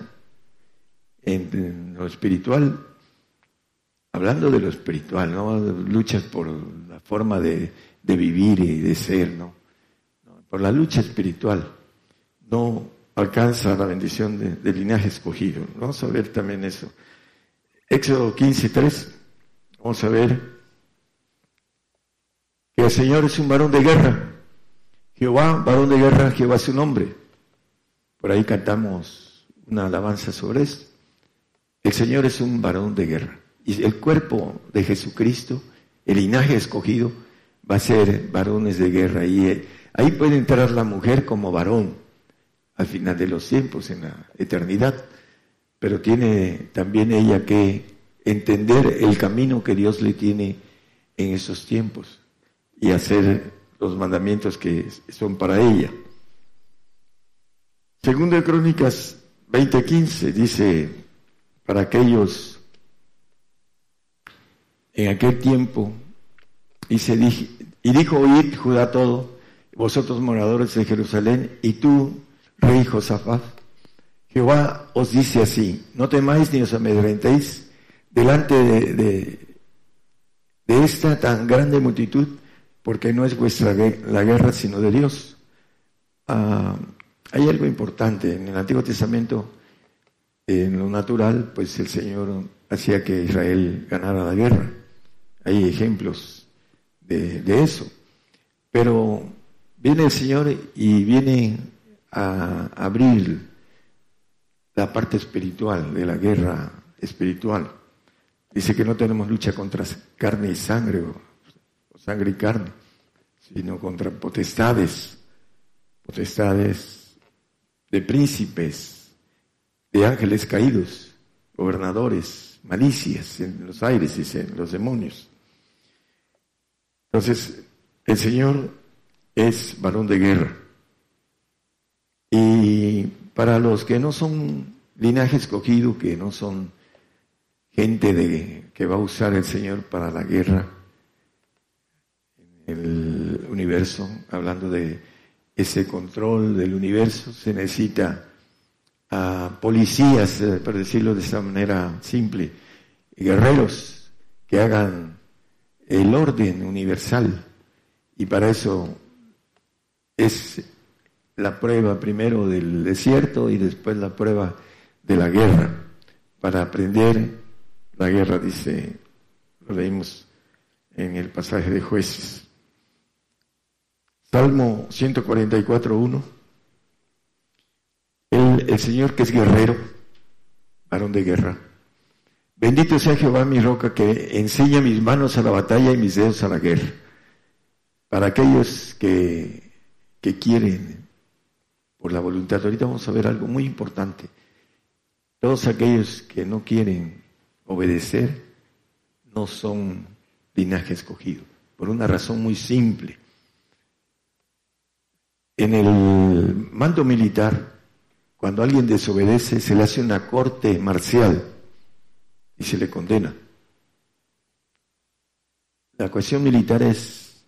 en, lo espiritual, hablando de lo espiritual, ¿no? Luchas por la forma de, vivir y de ser, ¿no? Por la lucha espiritual, no alcanza la bendición del linaje escogido. Vamos a ver también eso. Éxodo 15, 3. Vamos a ver que el Señor es un varón de guerra. Jehová, varón de guerra, Jehová es su nombre. Por ahí cantamos una alabanza sobre eso. El Señor es un varón de guerra. Y el cuerpo de Jesucristo, el linaje escogido, va a ser varones de guerra. Y eh, ahí puede entrar la mujer como varón al final de los tiempos, en la eternidad. Pero tiene también ella que entender el camino que Dios le tiene en esos tiempos y hacer los mandamientos que son para ella. Segundo de Crónicas 20:15 dice, para aquellos en aquel tiempo, y, se y dijo, oíd Judá todo, vosotros moradores de Jerusalén, y tú, rey Josafat, Jehová os dice así, no temáis ni os amedrentéis delante de, esta tan grande multitud, porque no es vuestra la guerra, sino de Dios. Ah, hay algo importante. En el Antiguo Testamento, en lo natural, pues el Señor hacía que Israel ganara la guerra. Hay ejemplos de, de eso. Pero viene el Señor y viene a abrir la parte espiritual de la guerra espiritual. Dice que no tenemos lucha contra carne y sangre, o sangre y carne, sino contra potestades, potestades de príncipes, de ángeles caídos, gobernadores, malicias en los aires, dicen los demonios. Entonces, el Señor es varón de guerra. Y para los que no son linaje escogido, que no son gente de, que va a usar el Señor para la guerra en el universo, hablando de ese control del universo, se necesita a policías, eh, por decirlo de esa manera simple, guerreros que hagan el orden universal. Y para eso es la prueba primero del desierto y después la prueba de la guerra. Para aprender la guerra, dice, lo leímos en el pasaje de jueces. Salmo 144.1. El, el Señor que es guerrero, varón de guerra. Bendito sea Jehová mi roca que enseña mis manos a la batalla y mis dedos a la guerra. Para aquellos que, que quieren por la voluntad. Ahorita vamos a ver algo muy importante. Todos aquellos que no quieren obedecer no son linaje escogido, por una razón muy simple. En el mando militar, cuando alguien desobedece, se le hace una corte marcial y se le condena. La cuestión militar es,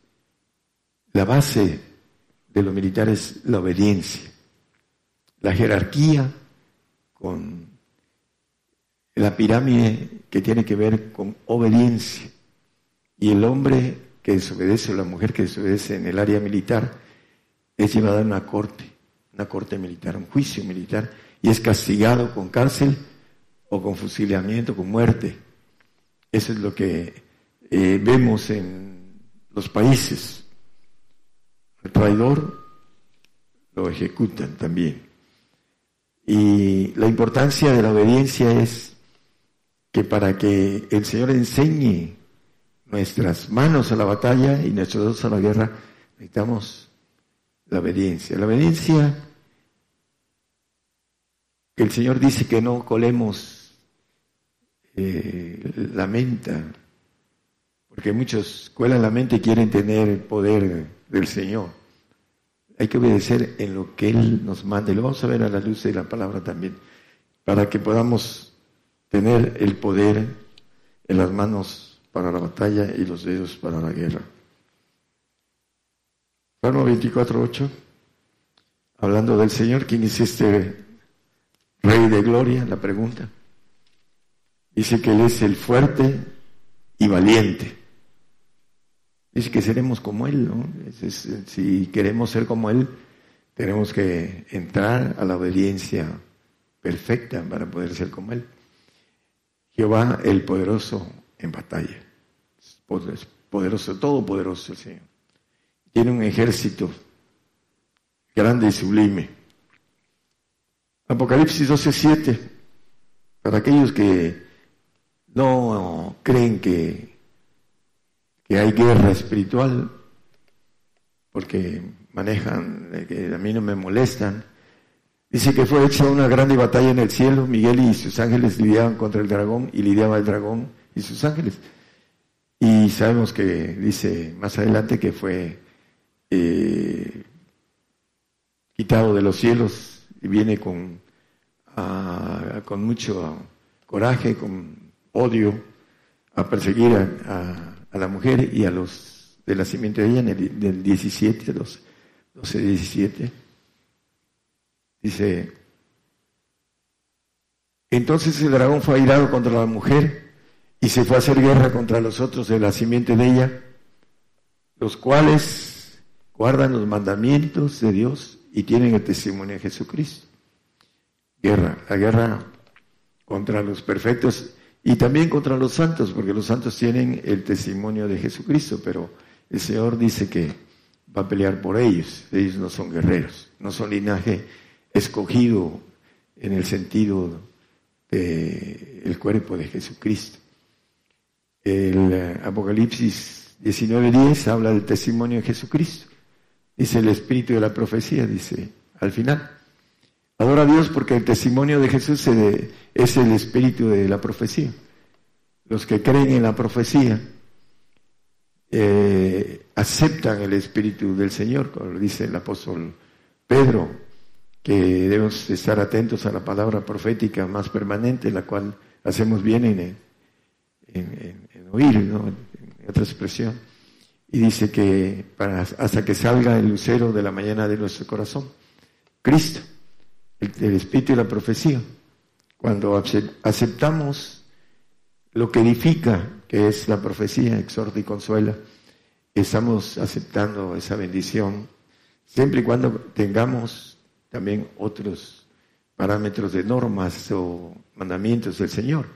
la base de lo militar es la obediencia, la jerarquía con la pirámide que tiene que ver con obediencia. Y el hombre que desobedece o la mujer que desobedece en el área militar es llevado a una corte, una corte militar, un juicio militar, y es castigado con cárcel o con fusilamiento, con muerte. Eso es lo que eh, vemos en los países. El traidor lo ejecutan también. Y la importancia de la obediencia es que para que el Señor enseñe nuestras manos a la batalla y nuestros dedos a la guerra, necesitamos la obediencia. La obediencia que el Señor dice que no colemos eh, la menta, porque muchos cuelan la mente y quieren tener el poder del Señor. Hay que obedecer en lo que Él nos mande. Lo vamos a ver a la luz de la palabra también, para que podamos tener el poder en las manos para la batalla y los dedos para la guerra. Salmo 24.8, hablando del Señor, ¿quién es este Rey de Gloria? La pregunta. Dice que Él es el fuerte y valiente. Dice que seremos como Él, ¿no? si queremos ser como Él, tenemos que entrar a la obediencia perfecta para poder ser como Él. Jehová el poderoso en batalla. Poderoso, todopoderoso el Señor tiene un ejército grande y sublime. Apocalipsis 12:7, para aquellos que no creen que, que hay guerra espiritual, porque manejan, que a mí no me molestan, dice que fue hecha una grande batalla en el cielo, Miguel y sus ángeles lidiaban contra el dragón y lidiaba el dragón y sus ángeles. Y sabemos que dice más adelante que fue eh, quitado de los cielos y viene con, con mucho coraje, con odio, a perseguir a, la mujer y a los del nacimiento de ella en el, del 17, 12, 12, 17. Dice, entonces el dragón fue airado contra la mujer y se fue a hacer guerra contra los otros de la simiente de ella, los cuales guardan los mandamientos de Dios y tienen el testimonio de Jesucristo. Guerra, la guerra contra los perfectos y también contra los santos, porque los santos tienen el testimonio de Jesucristo, pero el Señor dice que va a pelear por ellos. Ellos no son guerreros, no son linaje escogido en el sentido del cuerpo de Jesucristo. El eh, Apocalipsis 19.10 habla del testimonio de Jesucristo. Dice el espíritu de la profecía, dice al final. Adora a Dios porque el testimonio de Jesús es el espíritu de la profecía. Los que creen en la profecía eh, aceptan el espíritu del Señor, como dice el apóstol Pedro, que debemos estar atentos a la palabra profética más permanente, la cual hacemos bien en, en, oír, ¿no? en otra expresión y dice que para, hasta que salga el lucero de la mañana de nuestro corazón, Cristo, el, Espíritu y la profecía, cuando aceptamos lo que edifica, que es la profecía, exhorta y consuela, estamos aceptando esa bendición, siempre y cuando tengamos también otros parámetros de normas o mandamientos del Señor,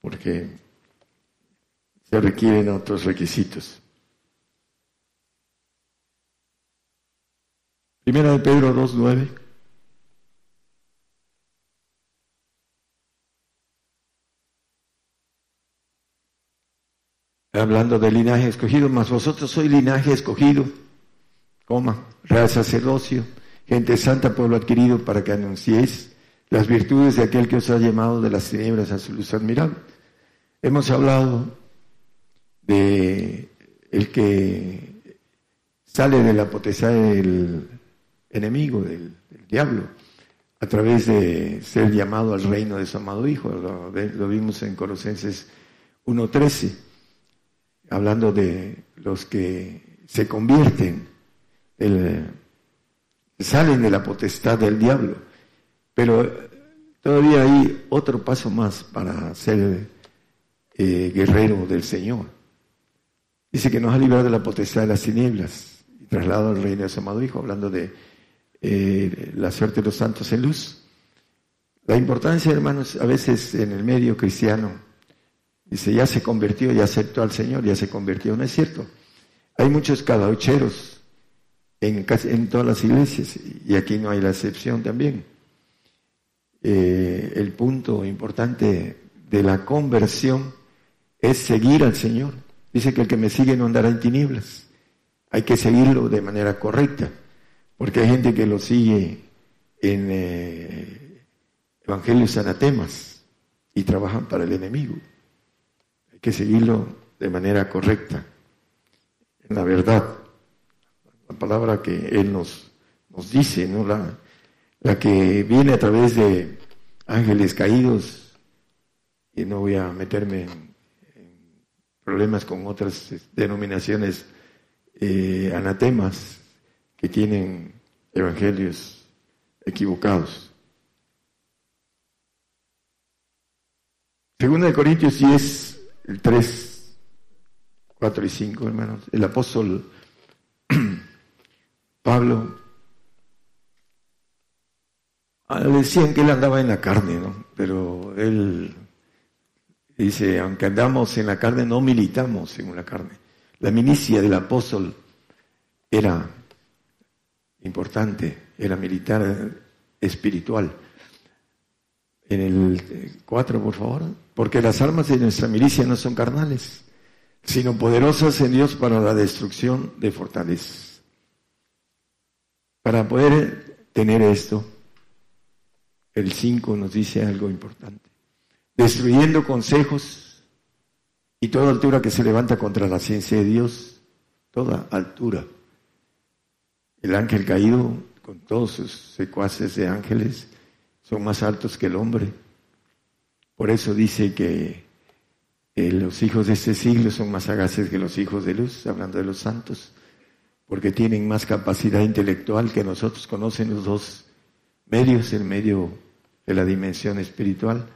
porque se requieren otros requisitos. Primera de Pedro 2.9. Hablando del linaje escogido, mas vosotros sois linaje escogido, coma, real sacerdocio, gente santa, pueblo adquirido, para que anunciéis las virtudes de aquel que os ha llamado de las tinieblas a su luz admirable. Hemos hablado de el que sale de la potestad del enemigo del, diablo, a través de ser llamado al reino de su amado Hijo. Lo, vimos en Colosenses 1.13, hablando de los que se convierten, salen de la potestad del diablo. Pero todavía hay otro paso más para ser eh, guerrero del Señor. Dice que nos ha librado de la potestad de las tinieblas y trasladado al reino de su amado Hijo, hablando de eh, la suerte de los santos en luz. La importancia, hermanos, a veces en el medio cristiano, dice, ya se convirtió, ya aceptó al Señor, ya se convirtió. No es cierto. Hay muchos cadaucheros en, en todas las iglesias y aquí no hay la excepción también. Eh, el punto importante de la conversión es seguir al Señor. Dice que el que me sigue no andará en tinieblas. Hay que seguirlo de manera correcta. Porque hay gente que lo sigue en eh, evangelios anatemas y trabajan para el enemigo. Que seguirlo de manera correcta, en la verdad. la palabra que Él nos, nos dice, ¿no? La, la que viene a través de ángeles caídos, y no voy a meterme en, problemas con otras denominaciones eh, anatemas que tienen evangelios equivocados. Segunda de Corintios 10, el 3, 4 y 5, hermanos. El apóstol Pablo ah, decían que él andaba en la carne, ¿no? Pero él dice, aunque andamos en la carne, no militamos en la carne. La milicia del apóstol era importante, era militar espiritual. En el 4, por favor. Porque las armas de nuestra milicia no son carnales, sino poderosas en Dios para la destrucción de fortalezas. Para poder tener esto, el 5 nos dice algo importante. Destruyendo consejos y toda altura que se levanta contra la ciencia de Dios, toda altura. El ángel caído, con todos sus secuaces de ángeles, son más altos que el hombre. Por eso dice que los hijos de este siglo son más sagaces que los hijos de luz, hablando de los santos, porque tienen más capacidad intelectual que nosotros, conocen los dos medios, el medio de la dimensión espiritual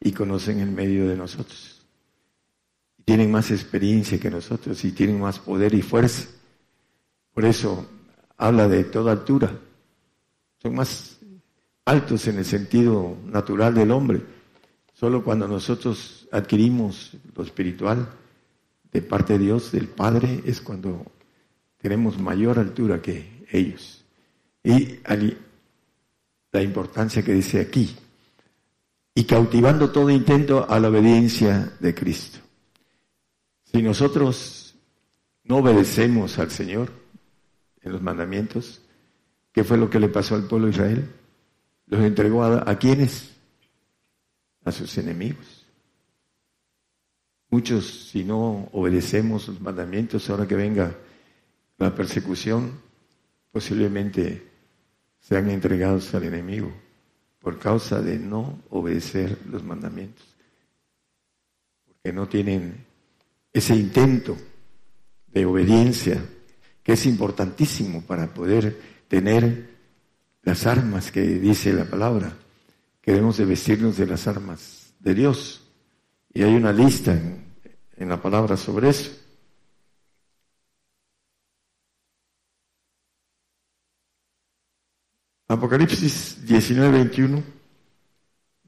y conocen el medio de nosotros. Tienen más experiencia que nosotros y tienen más poder y fuerza. Por eso habla de toda altura. Son más altos en el sentido natural del hombre. Solo cuando nosotros adquirimos lo espiritual de parte de Dios, del Padre, es cuando tenemos mayor altura que ellos. Y la importancia que dice aquí, y cautivando todo intento a la obediencia de Cristo. Si nosotros no obedecemos al Señor en los mandamientos, ¿qué fue lo que le pasó al pueblo de Israel? Los entregó a, a quienes? A sus enemigos. Muchos, si no obedecemos los mandamientos, ahora que venga la persecución, posiblemente sean entregados al enemigo por causa de no obedecer los mandamientos. Porque no tienen ese intento de obediencia que es importantísimo para poder tener las armas que dice la palabra, que debemos de vestirnos de las armas de Dios. Y hay una lista en, la palabra sobre eso. Apocalipsis 19, 21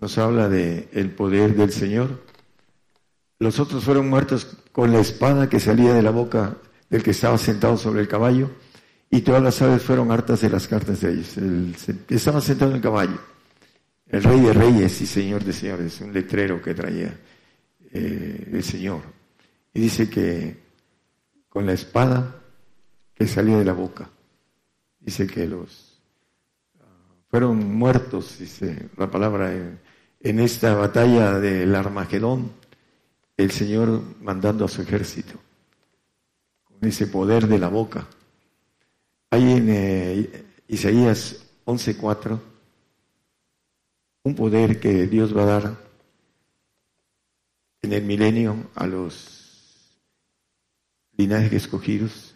nos habla de el poder del Señor. Los otros fueron muertos con la espada que salía de la boca del que estaba sentado sobre el caballo y todas las aves fueron hartas de las cartas de ellos. El, estaba sentado en el caballo, el rey de reyes y señor de señores, un letrero que traía eh, el Señor. Y dice que con la espada que salía de la boca, dice que los ah, fueron muertos, dice la palabra, en, esta batalla del Armagedón, el Señor mandando a su ejército, con ese poder de la boca hay en eh, Isaías 11:4 un poder que Dios va a dar en el milenio a los linajes escogidos,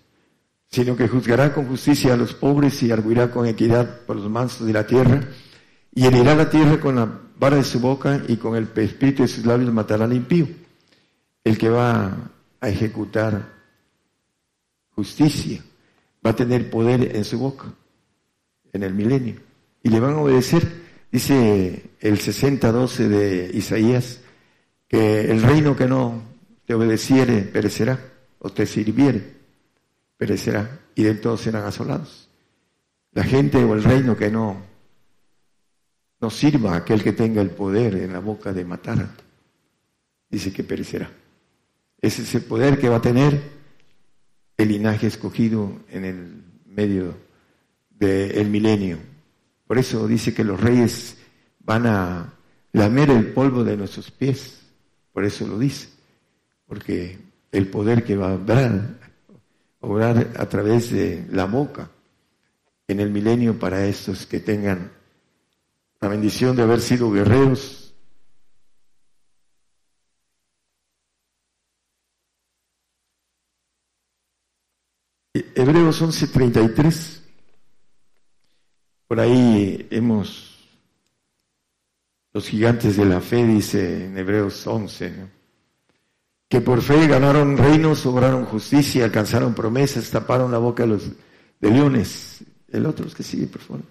sino que juzgará con justicia a los pobres y arguirá con equidad por los mansos de la tierra, y herirá la tierra con la vara de su boca y con el espíritu de sus labios matará al impío. El que va a ejecutar justicia va a tener poder en su boca en el milenio y le van a obedecer. Dice el 60-12 de Isaías que el reino que no te obedeciere perecerá o te sirviere perecerá y de todos serán asolados. La gente o el reino que no no sirva a aquel que tenga el poder en la boca de matar, dice que perecerá. Ese es el poder que va a tener el linaje escogido en el medio del milenio. Por eso dice que los reyes van a lamer el polvo de nuestros pies. Por eso lo dice. Porque el poder que va a orar a través de la boca en el milenio para estos que tengan la bendición de haber sido guerreros. Hebreos 11:33. Por ahí hemos, los gigantes de la fe, dice en Hebreos 11, que por fe ganaron reinos, obraron justicia, alcanzaron promesas, taparon la boca de los de leones. El otro es que sigue, por favor.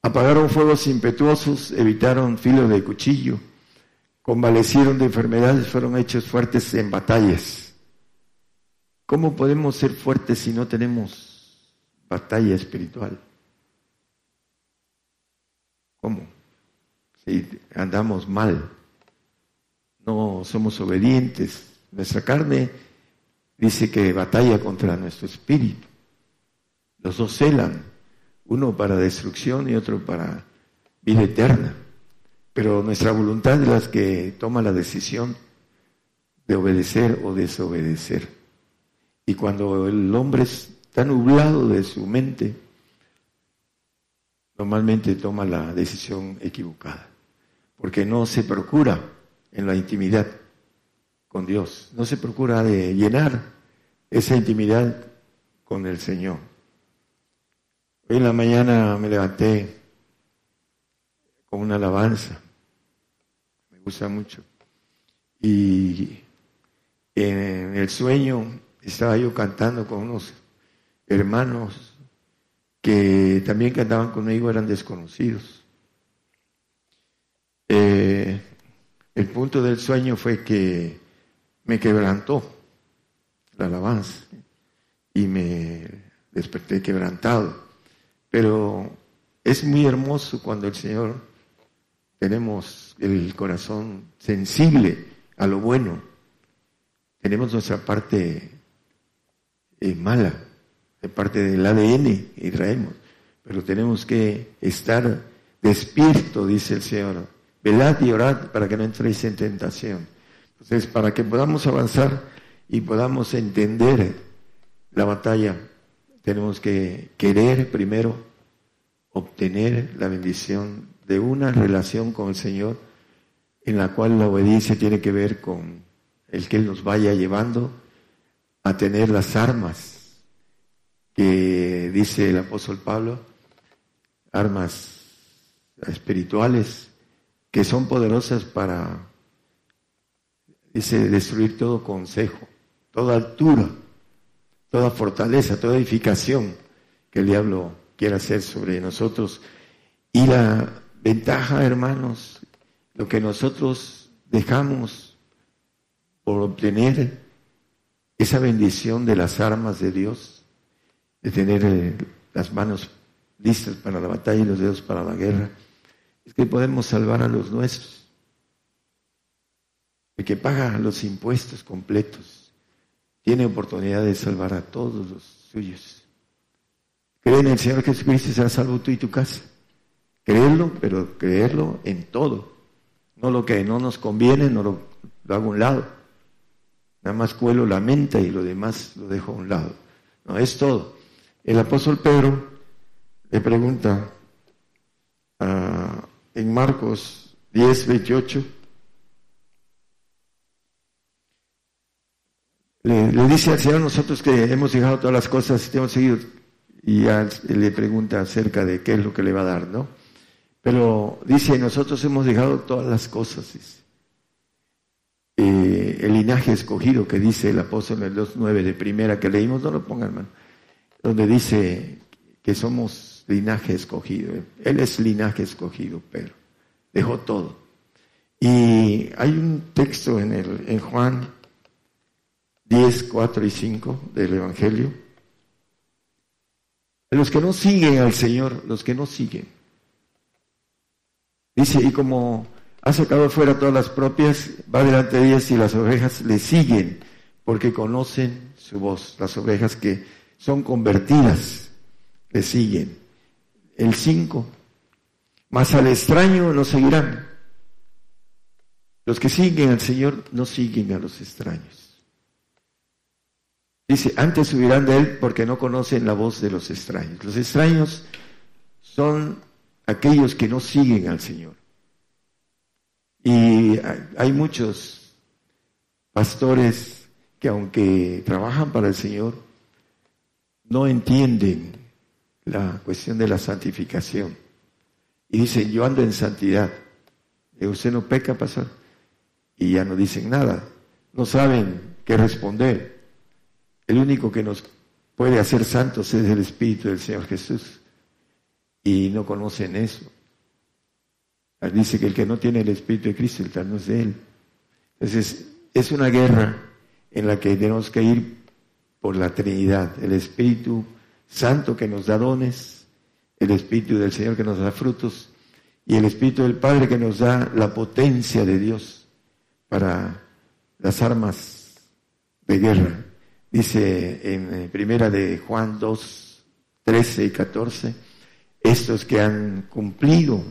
Apagaron fuegos impetuosos, evitaron filo de cuchillo, convalecieron de enfermedades, fueron hechos fuertes en batallas. ¿Cómo podemos ser fuertes si no tenemos batalla espiritual? ¿Cómo? Si andamos mal, no somos obedientes. Nuestra carne dice que batalla contra nuestro espíritu. Los dos celan, uno para destrucción y otro para vida eterna. Pero nuestra voluntad es la que toma la decisión de obedecer o desobedecer. Y cuando el hombre está nublado de su mente, normalmente toma la decisión equivocada, porque no se procura en la intimidad con Dios, no se procura de llenar esa intimidad con el Señor. Hoy en la mañana me levanté con una alabanza, me gusta mucho, y en el sueño estaba yo cantando con unos hermanos que también cantaban conmigo eran desconocidos. Eh, el punto del sueño fue que me quebrantó la alabanza y me desperté quebrantado. Pero es muy hermoso cuando el Señor tenemos el corazón sensible a lo bueno. Tenemos nuestra parte eh, mala, de parte del ADN y traemos. Pero tenemos que estar despierto, dice el Señor. Velad y orad para que no entréis en tentación. Entonces, para que podamos avanzar y podamos entender la batalla, tenemos que querer primero obtener la bendición de una relación con el Señor en la cual la obediencia tiene que ver con el que Él nos vaya llevando a tener las armas que dice el apóstol Pablo, armas espirituales que son poderosas para, dice, destruir todo consejo, toda altura, toda fortaleza, toda edificación que el diablo quiera hacer sobre nosotros. Y la ventaja, hermanos, lo que nosotros dejamos por obtener esa bendición de las armas de Dios, de tener eh, las manos listas para la batalla y los dedos para la guerra, es que podemos salvar a los nuestros. El que paga los impuestos completos tiene oportunidad de salvar a todos los suyos. Cree en el Señor Jesucristo y será salvo tú y tu casa. Creerlo, pero creerlo en todo. No lo que no nos conviene, no lo, lo hago a un lado. Nada más cuelo la mente y lo demás lo dejo a un lado. No, es todo. El apóstol Pedro le pregunta en Marcos 10, 28, le, dice al Señor nosotros que hemos dejado todas las cosas y hemos seguido, y le pregunta acerca de qué es lo que le va a dar, ¿no? Pero dice, nosotros hemos dejado todas las cosas. Eh, el linaje escogido que dice el apóstol en el 2.9 de primera que leímos, no lo pongan, hermano donde dice que somos linaje escogido. Él es linaje escogido, pero dejó todo. Y hay un texto en, el, en Juan 10, 4 y 5 del Evangelio. Los que no siguen al Señor, los que no siguen. Dice, y como ha sacado fuera todas las propias, va delante de ellas y las ovejas le siguen, porque conocen su voz. Las ovejas que son convertidas, le siguen. El 5, mas al extraño no seguirán. Los que siguen al Señor no siguen a los extraños. Dice, antes subirán de él porque no conocen la voz de los extraños. Los extraños son aquellos que no siguen al Señor. Y hay muchos pastores que aunque trabajan para el Señor, no entienden la cuestión de la santificación. Y dicen, yo ando en santidad. Y usted no peca, pastor. Y ya no dicen nada. No saben qué responder. El único que nos puede hacer santos es el Espíritu del Señor Jesús. Y no conocen eso. Dice que el que no tiene el Espíritu de Cristo, el tal no es de Él. Entonces, es una guerra en la que tenemos que ir por la Trinidad, el Espíritu Santo que nos da dones, el Espíritu del Señor que nos da frutos y el Espíritu del Padre que nos da la potencia de Dios para las armas de guerra. Dice en primera de Juan 2, 13 y 14, estos que han cumplido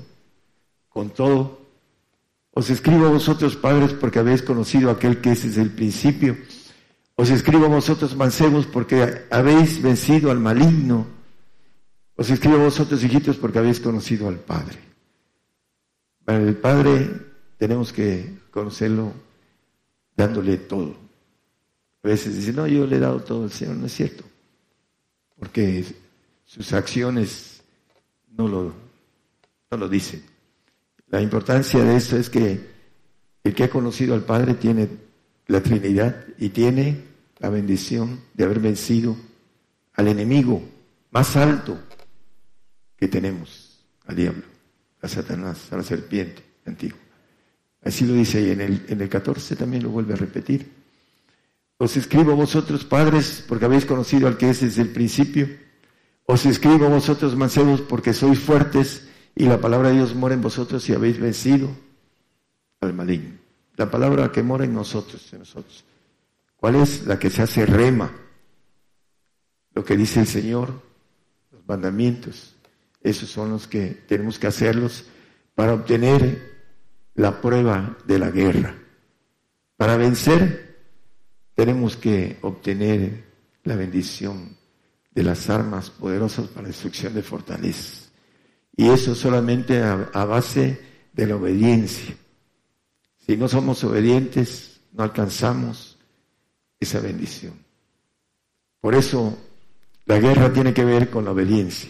con todo, os escribo a vosotros padres porque habéis conocido aquel que es el principio. Os escribo a vosotros mancebos porque habéis vencido al maligno. Os escribo a vosotros hijitos porque habéis conocido al Padre. Para el Padre tenemos que conocerlo dándole todo. A veces dicen, no, yo le he dado todo al Señor, no es cierto. Porque sus acciones no lo, no lo dicen. La importancia de esto es que el que ha conocido al Padre tiene la Trinidad y tiene la bendición de haber vencido al enemigo más alto que tenemos, al diablo, a Satanás, a la serpiente antigua. Así lo dice ahí en el, en el 14, también lo vuelve a repetir. Os escribo vosotros, padres, porque habéis conocido al que es desde el principio. Os escribo vosotros, mancebos, porque sois fuertes y la palabra de Dios mora en vosotros y habéis vencido al maligno. La palabra que mora en nosotros, en nosotros. ¿Cuál es? La que se hace rema. Lo que dice el Señor, los mandamientos. Esos son los que tenemos que hacerlos para obtener la prueba de la guerra. Para vencer tenemos que obtener la bendición de las armas poderosas para destrucción de fortalezas. Y eso solamente a, base de la obediencia. Si no somos obedientes, no alcanzamos esa bendición. Por eso la guerra tiene que ver con la obediencia.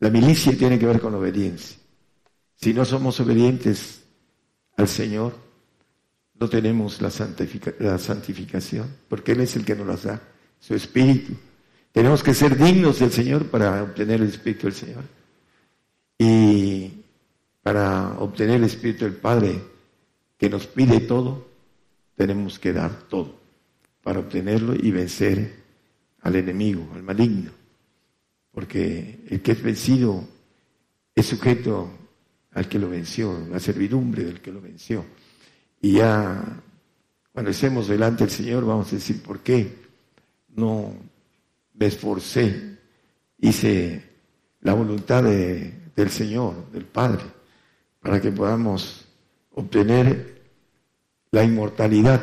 La milicia tiene que ver con la obediencia. Si no somos obedientes al Señor, no tenemos la, santificación, porque Él es el que nos las da, su Espíritu. Tenemos que ser dignos del Señor para obtener el Espíritu del Señor. Y para obtener el Espíritu del Padre, que nos pide todo, tenemos que dar todo para obtenerlo y vencer al enemigo, al maligno. Porque el que es vencido es sujeto al que lo venció, la servidumbre del que lo venció. Y ya cuando estemos delante del Señor vamos a decir, ¿por qué no me esforcé? Hice la voluntad del Señor, del Padre, para que podamos obtener la inmortalidad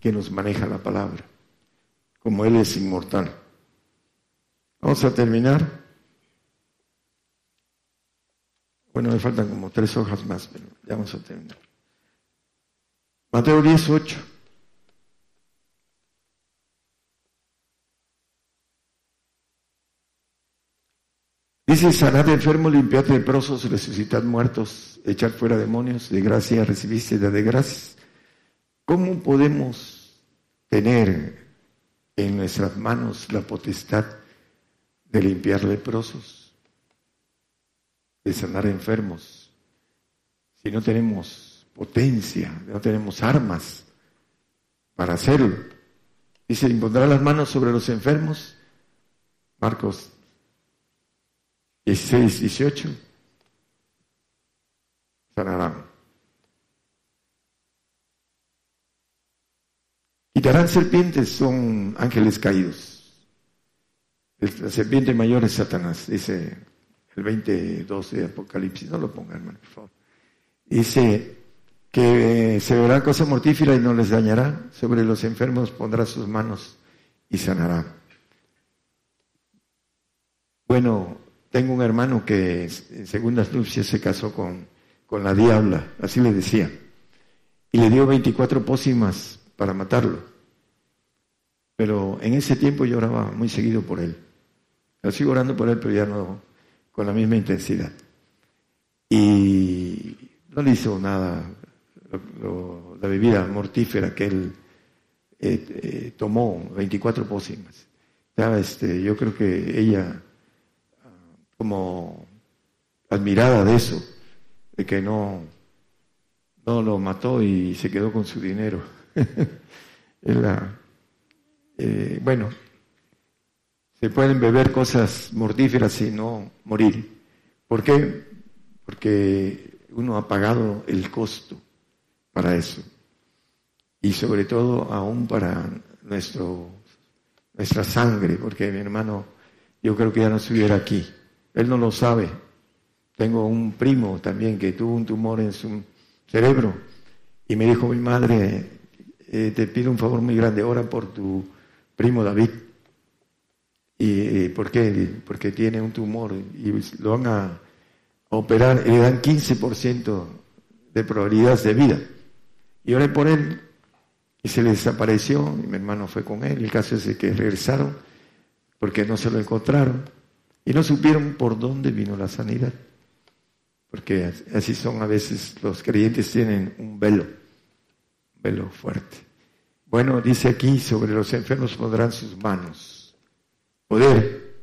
que nos maneja la palabra, como Él es inmortal. Vamos a terminar. Bueno, me faltan como tres hojas más, pero ya vamos a terminar. Mateo 18. Dice, sanad enfermo, limpiad leprosos, resucitad muertos, echad fuera demonios, de gracia recibiste de gracias. ¿Cómo podemos tener en nuestras manos la potestad de limpiar leprosos, de sanar enfermos, si no tenemos potencia, no tenemos armas para hacerlo. Dice, impondrá las manos sobre los enfermos. Marcos 16, 18. Sanarán. Quitarán serpientes, son ángeles caídos. La serpiente mayor es Satanás, dice el 22 de Apocalipsis. No lo pongan, hermano, por favor. Dice, que se verá cosa mortífera y no les dañará. Sobre los enfermos pondrá sus manos y sanará. Bueno, tengo un hermano que en segundas nupcias se casó con, con la diabla, así le decía, y le dio 24 pócimas para matarlo. Pero en ese tiempo yo oraba muy seguido por él. Yo sigo orando por él, pero ya no con la misma intensidad. Y no le hizo nada la bebida mortífera que él eh, eh, tomó, 24 pócimas. Ya, este, yo creo que ella, como admirada de eso, de que no, no lo mató y se quedó con su dinero. Eh, bueno, se pueden beber cosas mortíferas y no morir. ¿Por qué? Porque uno ha pagado el costo para eso. Y sobre todo aún para nuestro, nuestra sangre, porque mi hermano yo creo que ya no estuviera aquí. Él no lo sabe. Tengo un primo también que tuvo un tumor en su cerebro y me dijo mi madre, eh, te pido un favor muy grande, ora por tu primo David. ¿Y por qué? Porque tiene un tumor y lo van a operar y le dan 15% de probabilidades de vida. Y oré por él y se le desapareció, y mi hermano fue con él, el caso es que regresaron porque no se lo encontraron y no supieron por dónde vino la sanidad, porque así son a veces los creyentes tienen un velo, un velo fuerte. Bueno, dice aquí, sobre los enfermos pondrán sus manos. Poder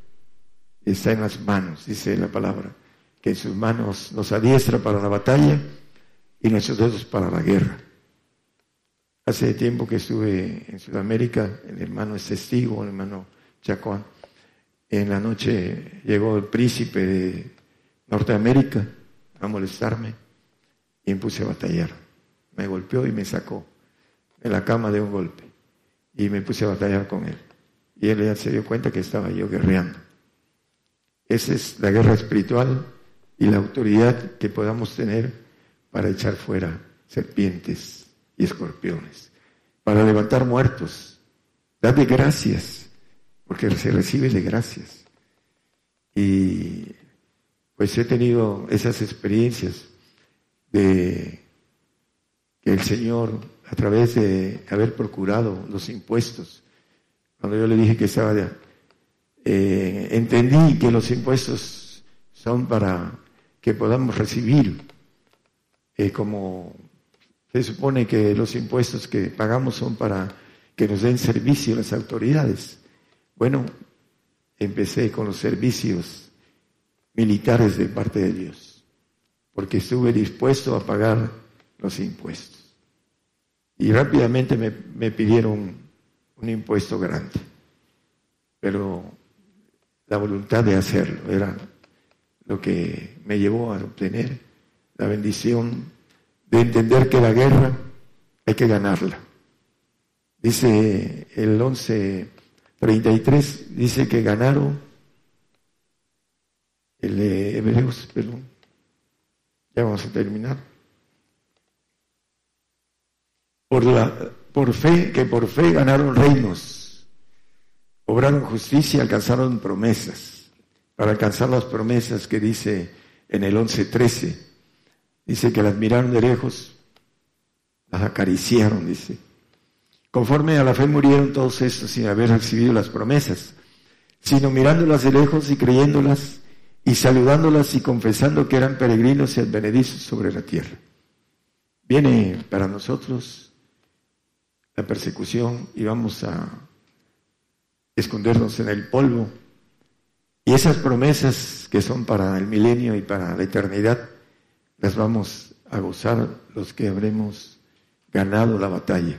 está en las manos, dice la palabra, que en sus manos nos adiestra para la batalla y nuestros dedos para la guerra. Hace tiempo que estuve en Sudamérica, el hermano es testigo, el hermano Chacón. En la noche llegó el príncipe de Norteamérica a molestarme y me puse a batallar. Me golpeó y me sacó en la cama de un golpe y me puse a batallar con él. Y él ya se dio cuenta que estaba yo guerreando. Esa es la guerra espiritual y la autoridad que podamos tener para echar fuera serpientes y escorpiones, para levantar muertos. Dad gracias, porque se recibe de gracias. Y pues he tenido esas experiencias de que el Señor, a través de haber procurado los impuestos, cuando yo le dije que estaba de, eh, entendí que los impuestos son para que podamos recibir eh, como se supone que los impuestos que pagamos son para que nos den servicio las autoridades. Bueno, empecé con los servicios militares de parte de Dios, porque estuve dispuesto a pagar los impuestos. Y rápidamente me, me pidieron un impuesto grande, pero la voluntad de hacerlo era lo que me llevó a obtener la bendición de entender que la guerra hay que ganarla. Dice el 11.33, dice que ganaron el de Hebreos, perdón, ya vamos a terminar. Por, la, por fe, que por fe ganaron reinos, obraron justicia, alcanzaron promesas. Para alcanzar las promesas que dice en el 11.13, Dice que las miraron de lejos, las acariciaron, dice. Conforme a la fe murieron todos estos sin haber recibido las promesas, sino mirándolas de lejos y creyéndolas y saludándolas y confesando que eran peregrinos y advenedizos sobre la tierra. Viene para nosotros la persecución y vamos a escondernos en el polvo. Y esas promesas que son para el milenio y para la eternidad, las vamos a gozar los que habremos ganado la batalla.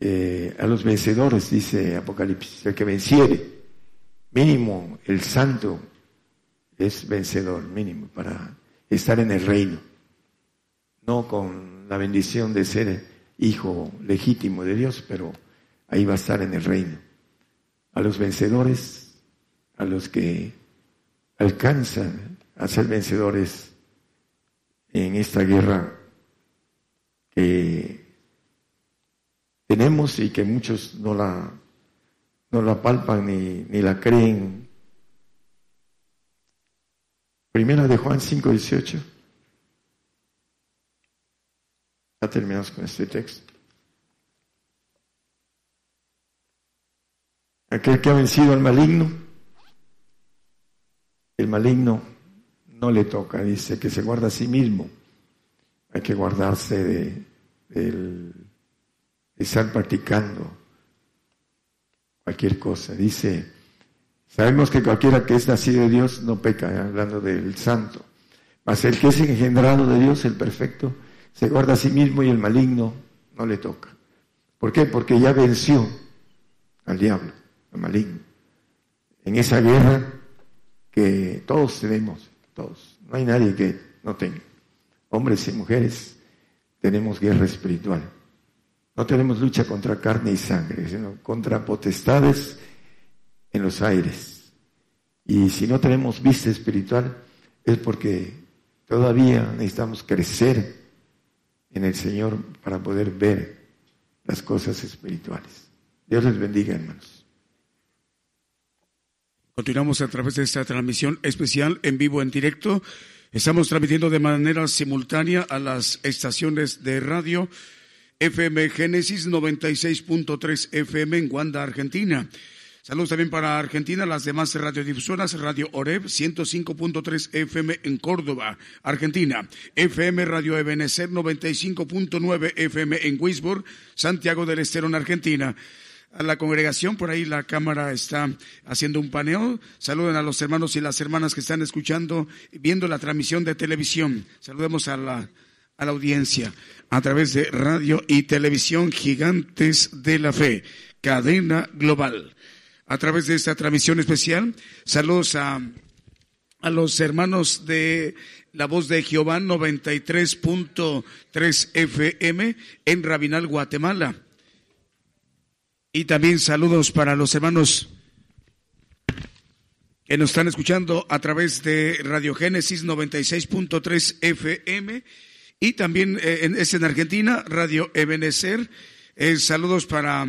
Eh, a los vencedores, dice Apocalipsis, el que venciere, mínimo el santo es vencedor, mínimo, para estar en el reino, no con la bendición de ser hijo legítimo de Dios, pero ahí va a estar en el reino. A los vencedores, a los que alcanzan a ser vencedores en esta guerra que tenemos y que muchos no la no la palpan ni, ni la creen. Primera de Juan 5, 18. Ya terminamos con este texto. Aquel que ha vencido al maligno, el maligno no le toca, dice que se guarda a sí mismo. Hay que guardarse de, de estar practicando cualquier cosa. Dice, sabemos que cualquiera que es nacido de Dios no peca, ¿eh? hablando del santo. Mas el que es engendrado de Dios, el perfecto, se guarda a sí mismo y el maligno no le toca. ¿Por qué? Porque ya venció al diablo maligno. En esa guerra que todos tenemos, todos. No hay nadie que no tenga. Hombres y mujeres tenemos guerra espiritual. No tenemos lucha contra carne y sangre, sino contra potestades en los aires. Y si no tenemos vista espiritual, es porque todavía necesitamos crecer en el Señor para poder ver las cosas espirituales. Dios les bendiga, hermanos. Continuamos a través de esta transmisión especial en vivo, en directo. Estamos transmitiendo de manera simultánea a las estaciones de radio FM Génesis 96.3 FM en Guanda, Argentina. Saludos también para Argentina, las demás radiodifusoras, Radio Oreb 105.3 FM en Córdoba, Argentina, FM Radio Ebenezer 95.9 FM en Wisborne, Santiago del Estero en Argentina a la congregación. Por ahí la cámara está haciendo un paneo. Saluden a los hermanos y las hermanas que están escuchando, viendo la transmisión de televisión. Saludemos a la, a la audiencia a través de radio y televisión Gigantes de la Fe, cadena global. A través de esta transmisión especial, saludos a, a los hermanos de la voz de Jehová 93.3 FM en Rabinal, Guatemala y también saludos para los hermanos que nos están escuchando a través de Radio Génesis 96.3 FM y también eh, es en Argentina, Radio Ebenecer. Eh, saludos para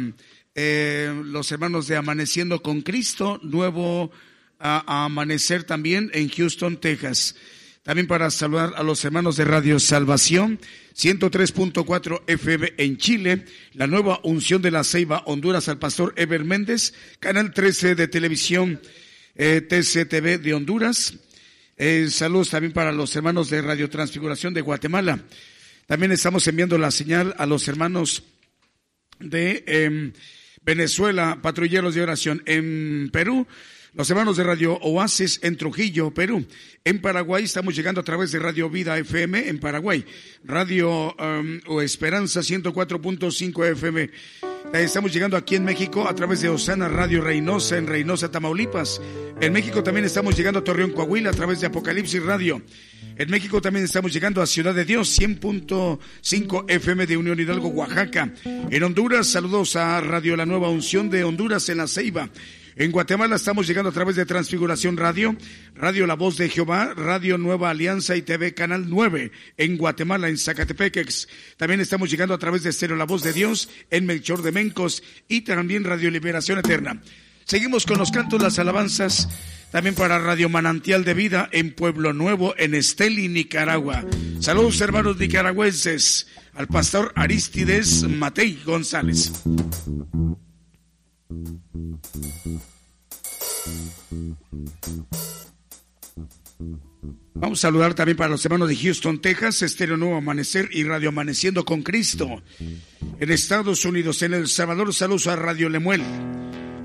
eh, los hermanos de Amaneciendo con Cristo, nuevo amanecer también en Houston, Texas. También para saludar a los hermanos de Radio Salvación, 103.4 FM en Chile, la nueva unción de la Ceiba Honduras al pastor Ever Méndez, Canal 13 de televisión eh, TCTV de Honduras. Eh, saludos también para los hermanos de Radio Transfiguración de Guatemala. También estamos enviando la señal a los hermanos de em, Venezuela, patrulleros de oración en Perú. Los hermanos de Radio Oasis en Trujillo, Perú. En Paraguay estamos llegando a través de Radio Vida FM en Paraguay. Radio um, o Esperanza 104.5 FM. Eh, estamos llegando aquí en México a través de Osana Radio Reynosa en Reynosa, Tamaulipas. En México también estamos llegando a Torreón, Coahuila a través de Apocalipsis Radio. En México también estamos llegando a Ciudad de Dios, 100.5 FM de Unión Hidalgo, Oaxaca. En Honduras, saludos a Radio La Nueva Unción de Honduras en La Ceiba. En Guatemala estamos llegando a través de Transfiguración Radio, Radio La Voz de Jehová, Radio Nueva Alianza y TV Canal 9 en Guatemala, en Zacatepequex. También estamos llegando a través de Estéreo La Voz de Dios en Melchor de Mencos y también Radio Liberación Eterna. Seguimos con los cantos, las alabanzas, también para Radio Manantial de Vida en Pueblo Nuevo, en Esteli, Nicaragua. Saludos hermanos nicaragüenses, al pastor Aristides Matei González. Vamos a saludar también para los hermanos de Houston, Texas, Estéreo Nuevo Amanecer y Radio Amaneciendo con Cristo. En Estados Unidos, en El Salvador, saludos a Radio Lemuel.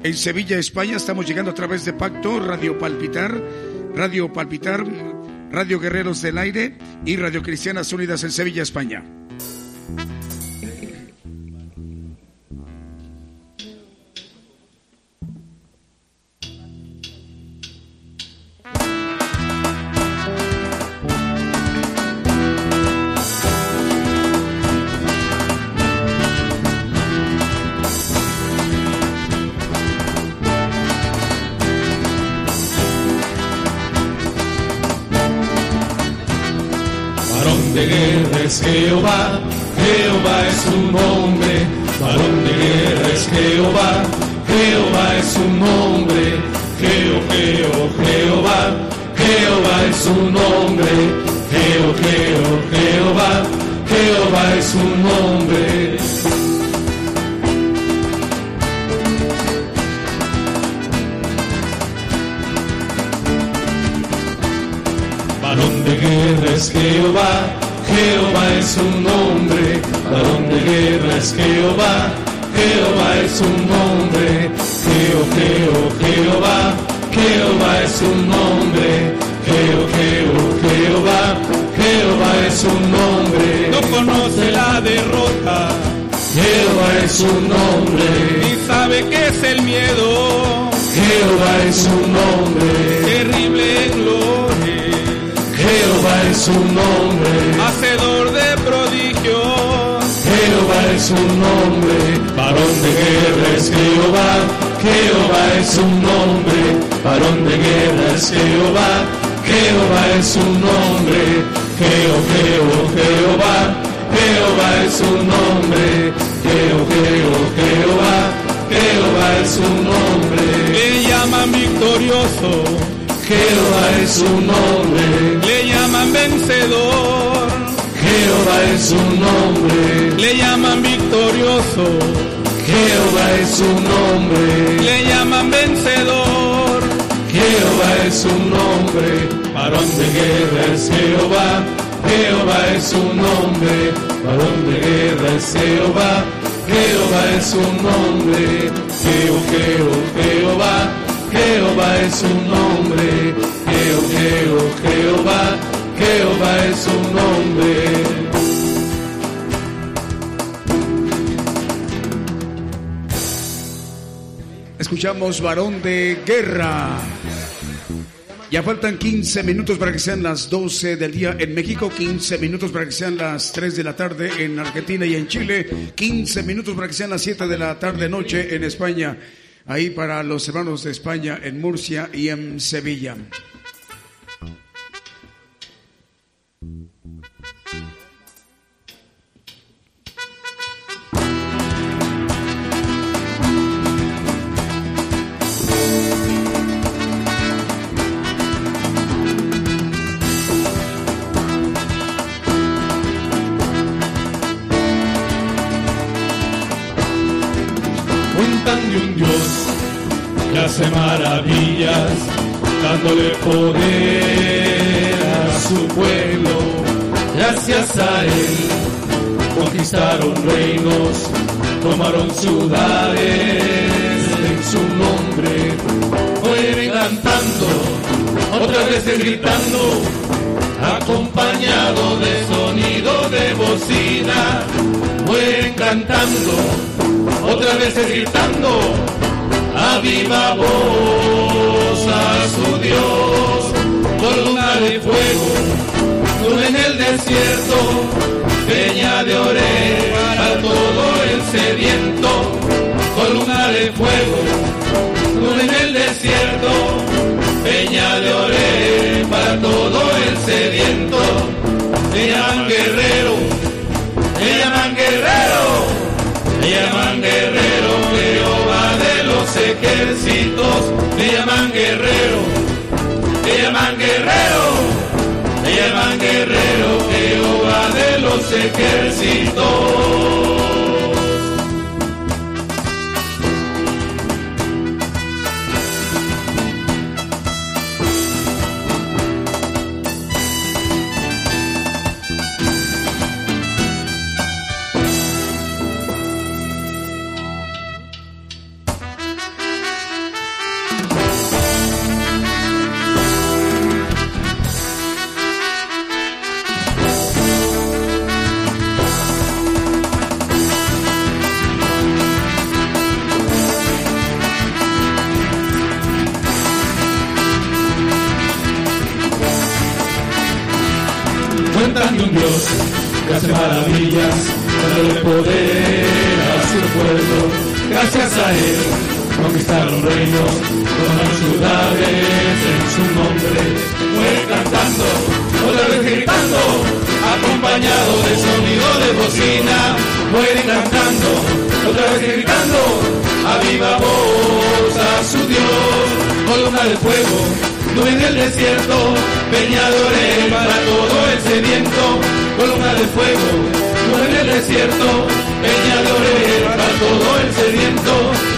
En Sevilla, España, estamos llegando a través de Pacto, Radio Palpitar, Radio Palpitar, Radio Guerreros del Aire y Radio Cristianas Unidas en Sevilla, España. Jehová, Jehová es su nombre, varón de guerra es Jehová, Jehová es su nombre, Jehová, Jehová, Jehová, Jehová es su nombre, Jehová, Jehová, Jehová, Jehová es su nombre. Guerra es Jehová, Jehová es su nombre, varón de guerra es Jehová, Jehová es su nombre, Jehová, Jehová, Jehová es su nombre, Jehová, Jehová, Jehová es su nombre. No conoce la derrota, Jehová es su nombre, ni sabe qué es el miedo, Jehová es su nombre, terrible gloria, Jehová es su nombre, hacedor de prodigios, Jehová es su nombre, varón de guerra es Jehová, Jehová es su nombre, varón de guerra es Jehová, Jehová es su nombre, Jehová, Jehová, Jehová es su nombre, Jehová, Jehová, Jehová es su nombre, le llaman victorioso, Jehová es su nombre, le llaman vencedor, Jehová es su nombre, le llaman victorioso, Jehová es su nombre. le llaman vencedor, Jehová es su nombre, varón de guerra es Jehová, Jehová es su nombre, varón de guerra es Jehová, Jehová es su nombre, Jehová, Jehová, Jehová es su nombre, Jehová, Jehová, Jehová es su nombre. Escuchamos Varón de Guerra. Ya faltan 15 minutos para que sean las 12 del día en México, 15 minutos para que sean las 3 de la tarde en Argentina y en Chile, 15 minutos para que sean las 7 de la tarde noche en España, ahí para los hermanos de España en Murcia y en Sevilla. Dios que hace maravillas, dándole poder a su pueblo. Gracias a él conquistaron reinos, tomaron ciudades en su nombre. Fueron cantando, otra vez gritando, acompañado de sonido de bocina. Fueron cantando, otra vez gritando a viva voz a su Dios, columna de fuego, nube en el desierto, peña de oré para todo el sediento, columna de fuego, nube en el desierto, peña de oré para todo el sediento, se llaman guerrero, se llaman guerrero. Me llaman guerrero, ejércitos. Me llaman guerrero, me llaman guerrero. Me llaman guerrero, Jehová de los ejércitos. Hace maravillas, dándole poder a su pueblo. Gracias a él conquistaron reinos, tomaron ciudades en su nombre. Fue cantando, otra vez gritando, acompañado de sonido de bocina. Mueren cantando, otra vez gritando, a viva voz a su Dios. Columna de fuego, nube en el desierto, peñadores para todo el sediento. Columna de fuego, nube en el desierto, peñadores para todo el sediento.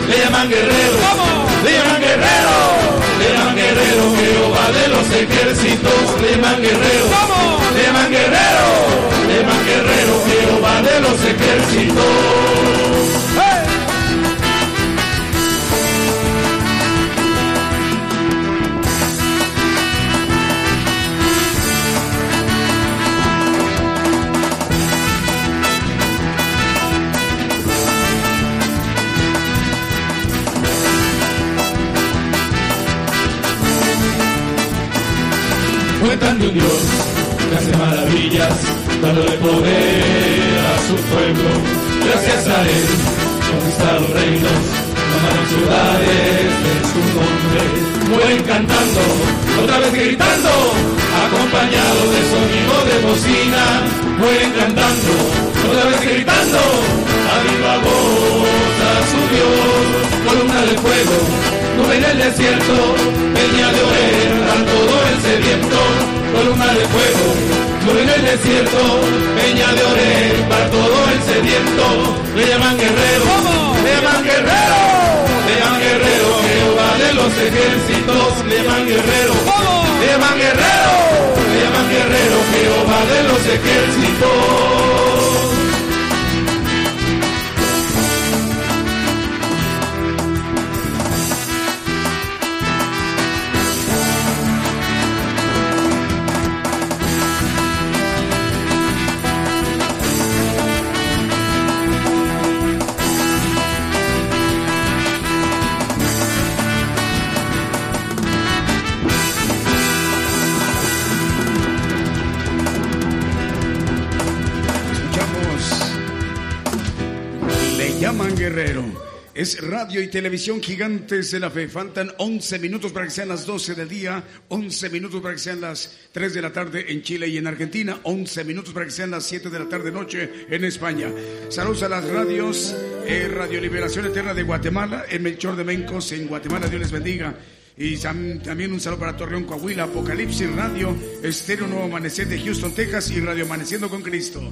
Le llaman guerrero, le llaman guerrero, le llaman guerrero, Jehová de los ejércitos, le llaman guerrero, le llaman guerrero, le llaman guerrero, Jehová de los ejércitos. Maravillas, dándole poder a su pueblo. Gracias a él, conquistaron reinos, tomaron ciudades de su nombre. Mueren cantando, otra vez gritando, acompañado de sonido de bocina. Mueren cantando, otra vez gritando, a viva voz a su Dios, columna de fuego nube en el desierto, peña de oreja, todo el sediento, columna de fuego, nube en el desierto, peña de oreja, todo el sediento, le llaman guerrero, le llaman guerrero, le llaman guerrero, Jehová de los ejércitos, le llaman guerrero, le llaman guerrero, le llaman guerrero, Jehová de los ejércitos. Radio y televisión gigantes de la fe. Faltan 11 minutos para que sean las 12 del día, 11 minutos para que sean las 3 de la tarde en Chile y en Argentina, 11 minutos para que sean las 7 de la tarde noche en España. Saludos a las radios, eh, Radio Liberación Eterna de Guatemala, el Melchor de Mencos en Guatemala, Dios les bendiga. Y también un saludo para Torreón, Coahuila, Apocalipsis Radio, Estéreo Nuevo Amanecer de Houston, Texas y Radio Amaneciendo con Cristo.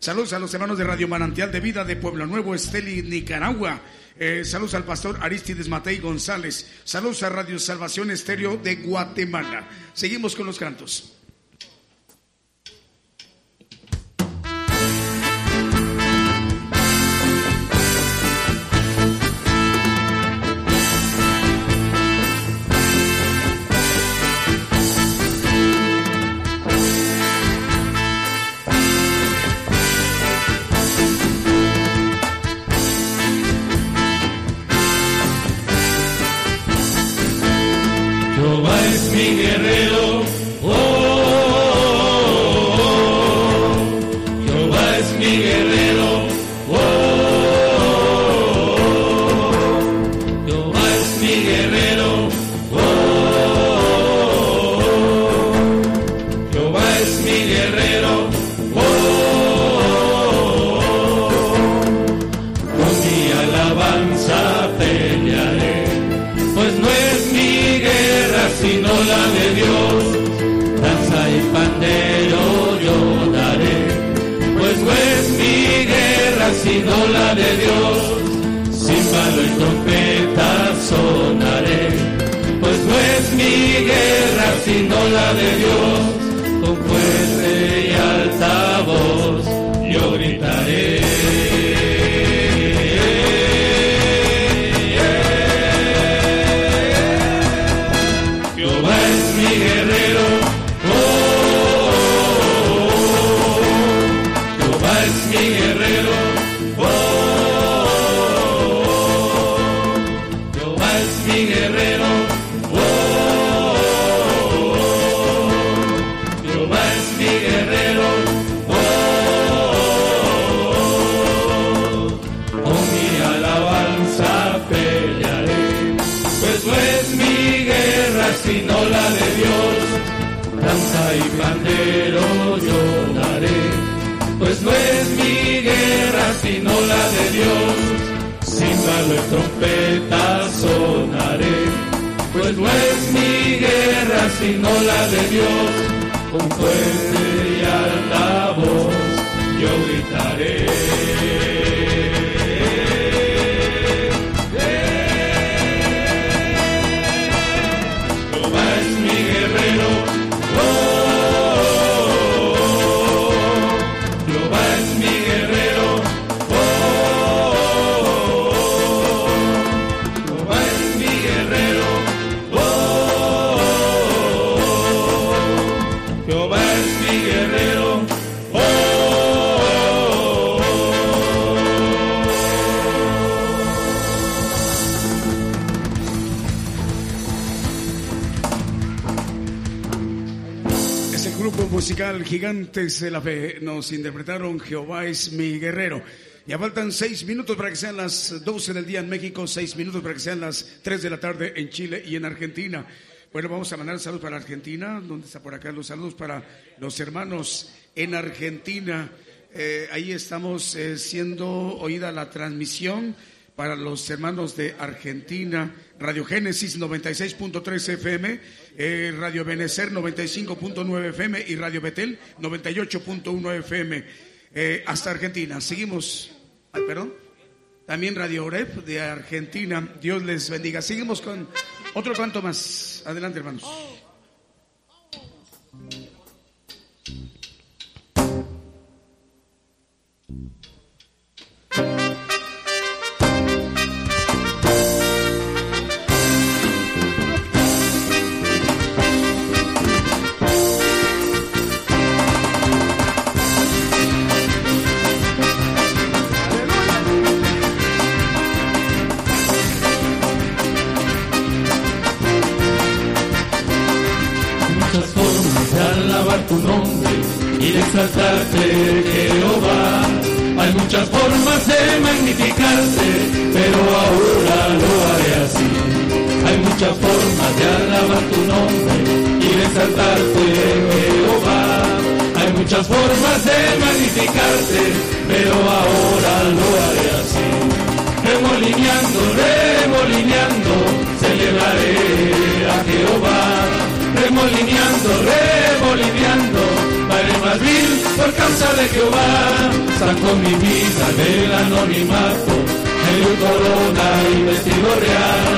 Saludos a los hermanos de Radio Manantial de Vida de Pueblo Nuevo, Esteli, Nicaragua. Eh, saludos al pastor Aristides Matei González. Saludos a Radio Salvación Estéreo de Guatemala. Seguimos con los cantos. No es mi guerra sino la de Dios. búfalo en trompeta sonaré, pues no es mi guerra sino la de Dios, con fuerte y alta voz yo gritaré. Gigantes de la Fe. Nos interpretaron Jehová es mi guerrero. Ya faltan seis minutos para que sean las doce del día en México, seis minutos para que sean las tres de la tarde en Chile y en Argentina. Bueno, vamos a mandar saludos para Argentina. ¿Dónde está por acá? Los saludos para los hermanos en Argentina. Eh, ahí estamos eh, siendo oída la transmisión para los hermanos de Argentina, Radio Génesis 96.3 FM, eh, Radio Benecer 95.9 FM y Radio Betel 98.1 FM eh, hasta Argentina. Seguimos, perdón, también Radio Oreb de Argentina. Dios les bendiga. Seguimos con otro canto más. Adelante, hermanos. Exaltarte, Jehová. Hay muchas formas de magnificarte, pero ahora lo haré así. Hay muchas formas de alabar tu nombre y de exaltarte, Jehová. Hay muchas formas de magnificarte, pero ahora lo haré así. Remolineando, remolineando, celebraré a Jehová remolineando, remolineando, más vil por causa de Jehová, sacó mi vida del anonimato, me dio corona y vestido real,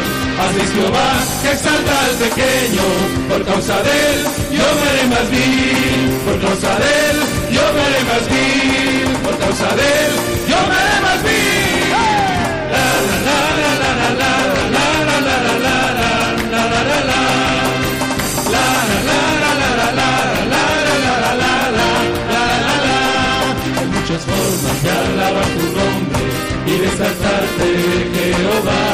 así es Jehová que exalta al pequeño, por causa de él yo me haré más vil, por causa de él yo me haré más vil, por causa de él yo me haré más vil. La la la la la la exaltarte, Jehová.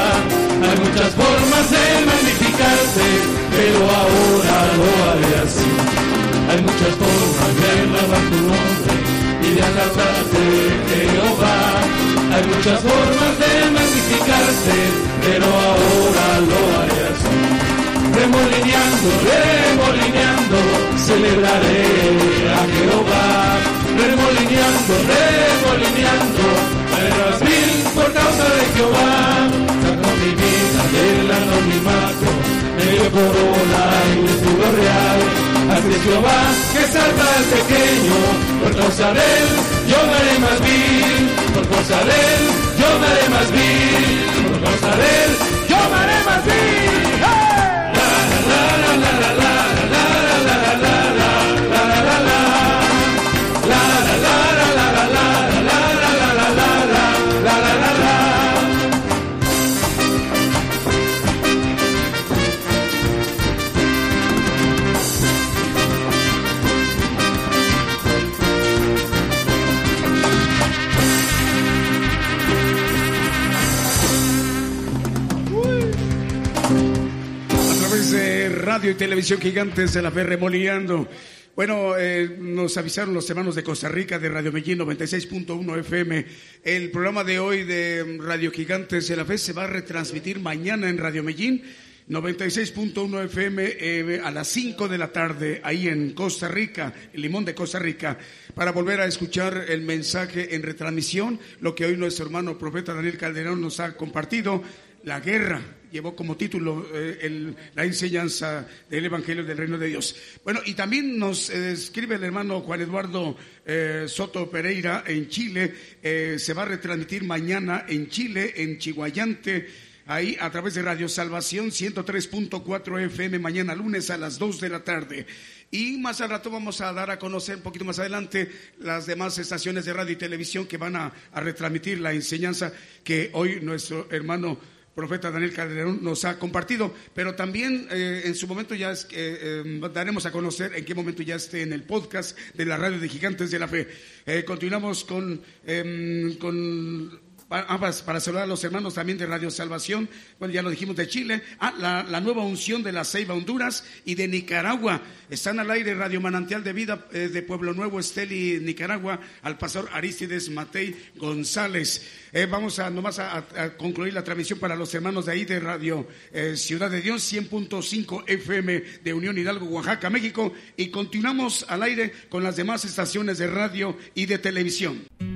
Hay muchas formas de magnificarte, pero ahora lo haré así. Hay muchas formas de alabar tu nombre y de exaltarte, Jehová. Hay muchas formas de magnificarte, pero ahora lo haré así remolineando, remolineando, celebraré a Jehová. Remolineando, remolineando, por causa de Jehová. Sacó mi vida del anonimato, medio corona y vestido real. Así es Jehová que salta el pequeño, por causa de él yo me haré más vil, por causa de él yo me haré más vil, por causa de él yo me haré más vil. Y televisión gigantes de la fe remolineando. Bueno, eh, nos avisaron los hermanos de Costa Rica de Radio Medellín 96.1 FM. El programa de hoy de Radio Gigantes de la Fe se va a retransmitir mañana en Radio Medellín 96.1 FM eh, a las 5 de la tarde, ahí en Costa Rica, el Limón de Costa Rica, para volver a escuchar el mensaje en retransmisión, lo que hoy nuestro hermano profeta Daniel Calderón nos ha compartido, la guerra, llevó como título eh, la enseñanza del Evangelio del Reino de Dios. Bueno, y también nos eh, escribe el hermano Juan Eduardo Soto Pereira en Chile, se va a retransmitir mañana en Chile, en Chihuayante, ahí a través de Radio Salvación 103.4 FM mañana lunes a las 2 de la tarde. Y más al rato vamos a dar a conocer un poquito más adelante las demás estaciones de radio y televisión que van a, retransmitir la enseñanza que hoy nuestro hermano profeta Daniel Calderón nos ha compartido, pero también eh, en su momento ya es, eh, daremos a conocer en qué momento ya esté en el podcast de la radio de Gigantes de la Fe. Eh, continuamos con, em, con Ah, para, saludar a los hermanos también de Radio Salvación, bueno, ya lo dijimos de Chile, ah, la, nueva unción de la Ceiba Honduras y de Nicaragua. Están al aire Radio Manantial de Vida eh, de Pueblo Nuevo, Esteli, Nicaragua, al pastor Aristides Matei González. Eh, vamos a nomás a, concluir la transmisión para los hermanos de ahí de Radio eh, Ciudad de Dios, 100.5 FM de Unión Hidalgo, Oaxaca, México, y continuamos al aire con las demás estaciones de radio y de televisión.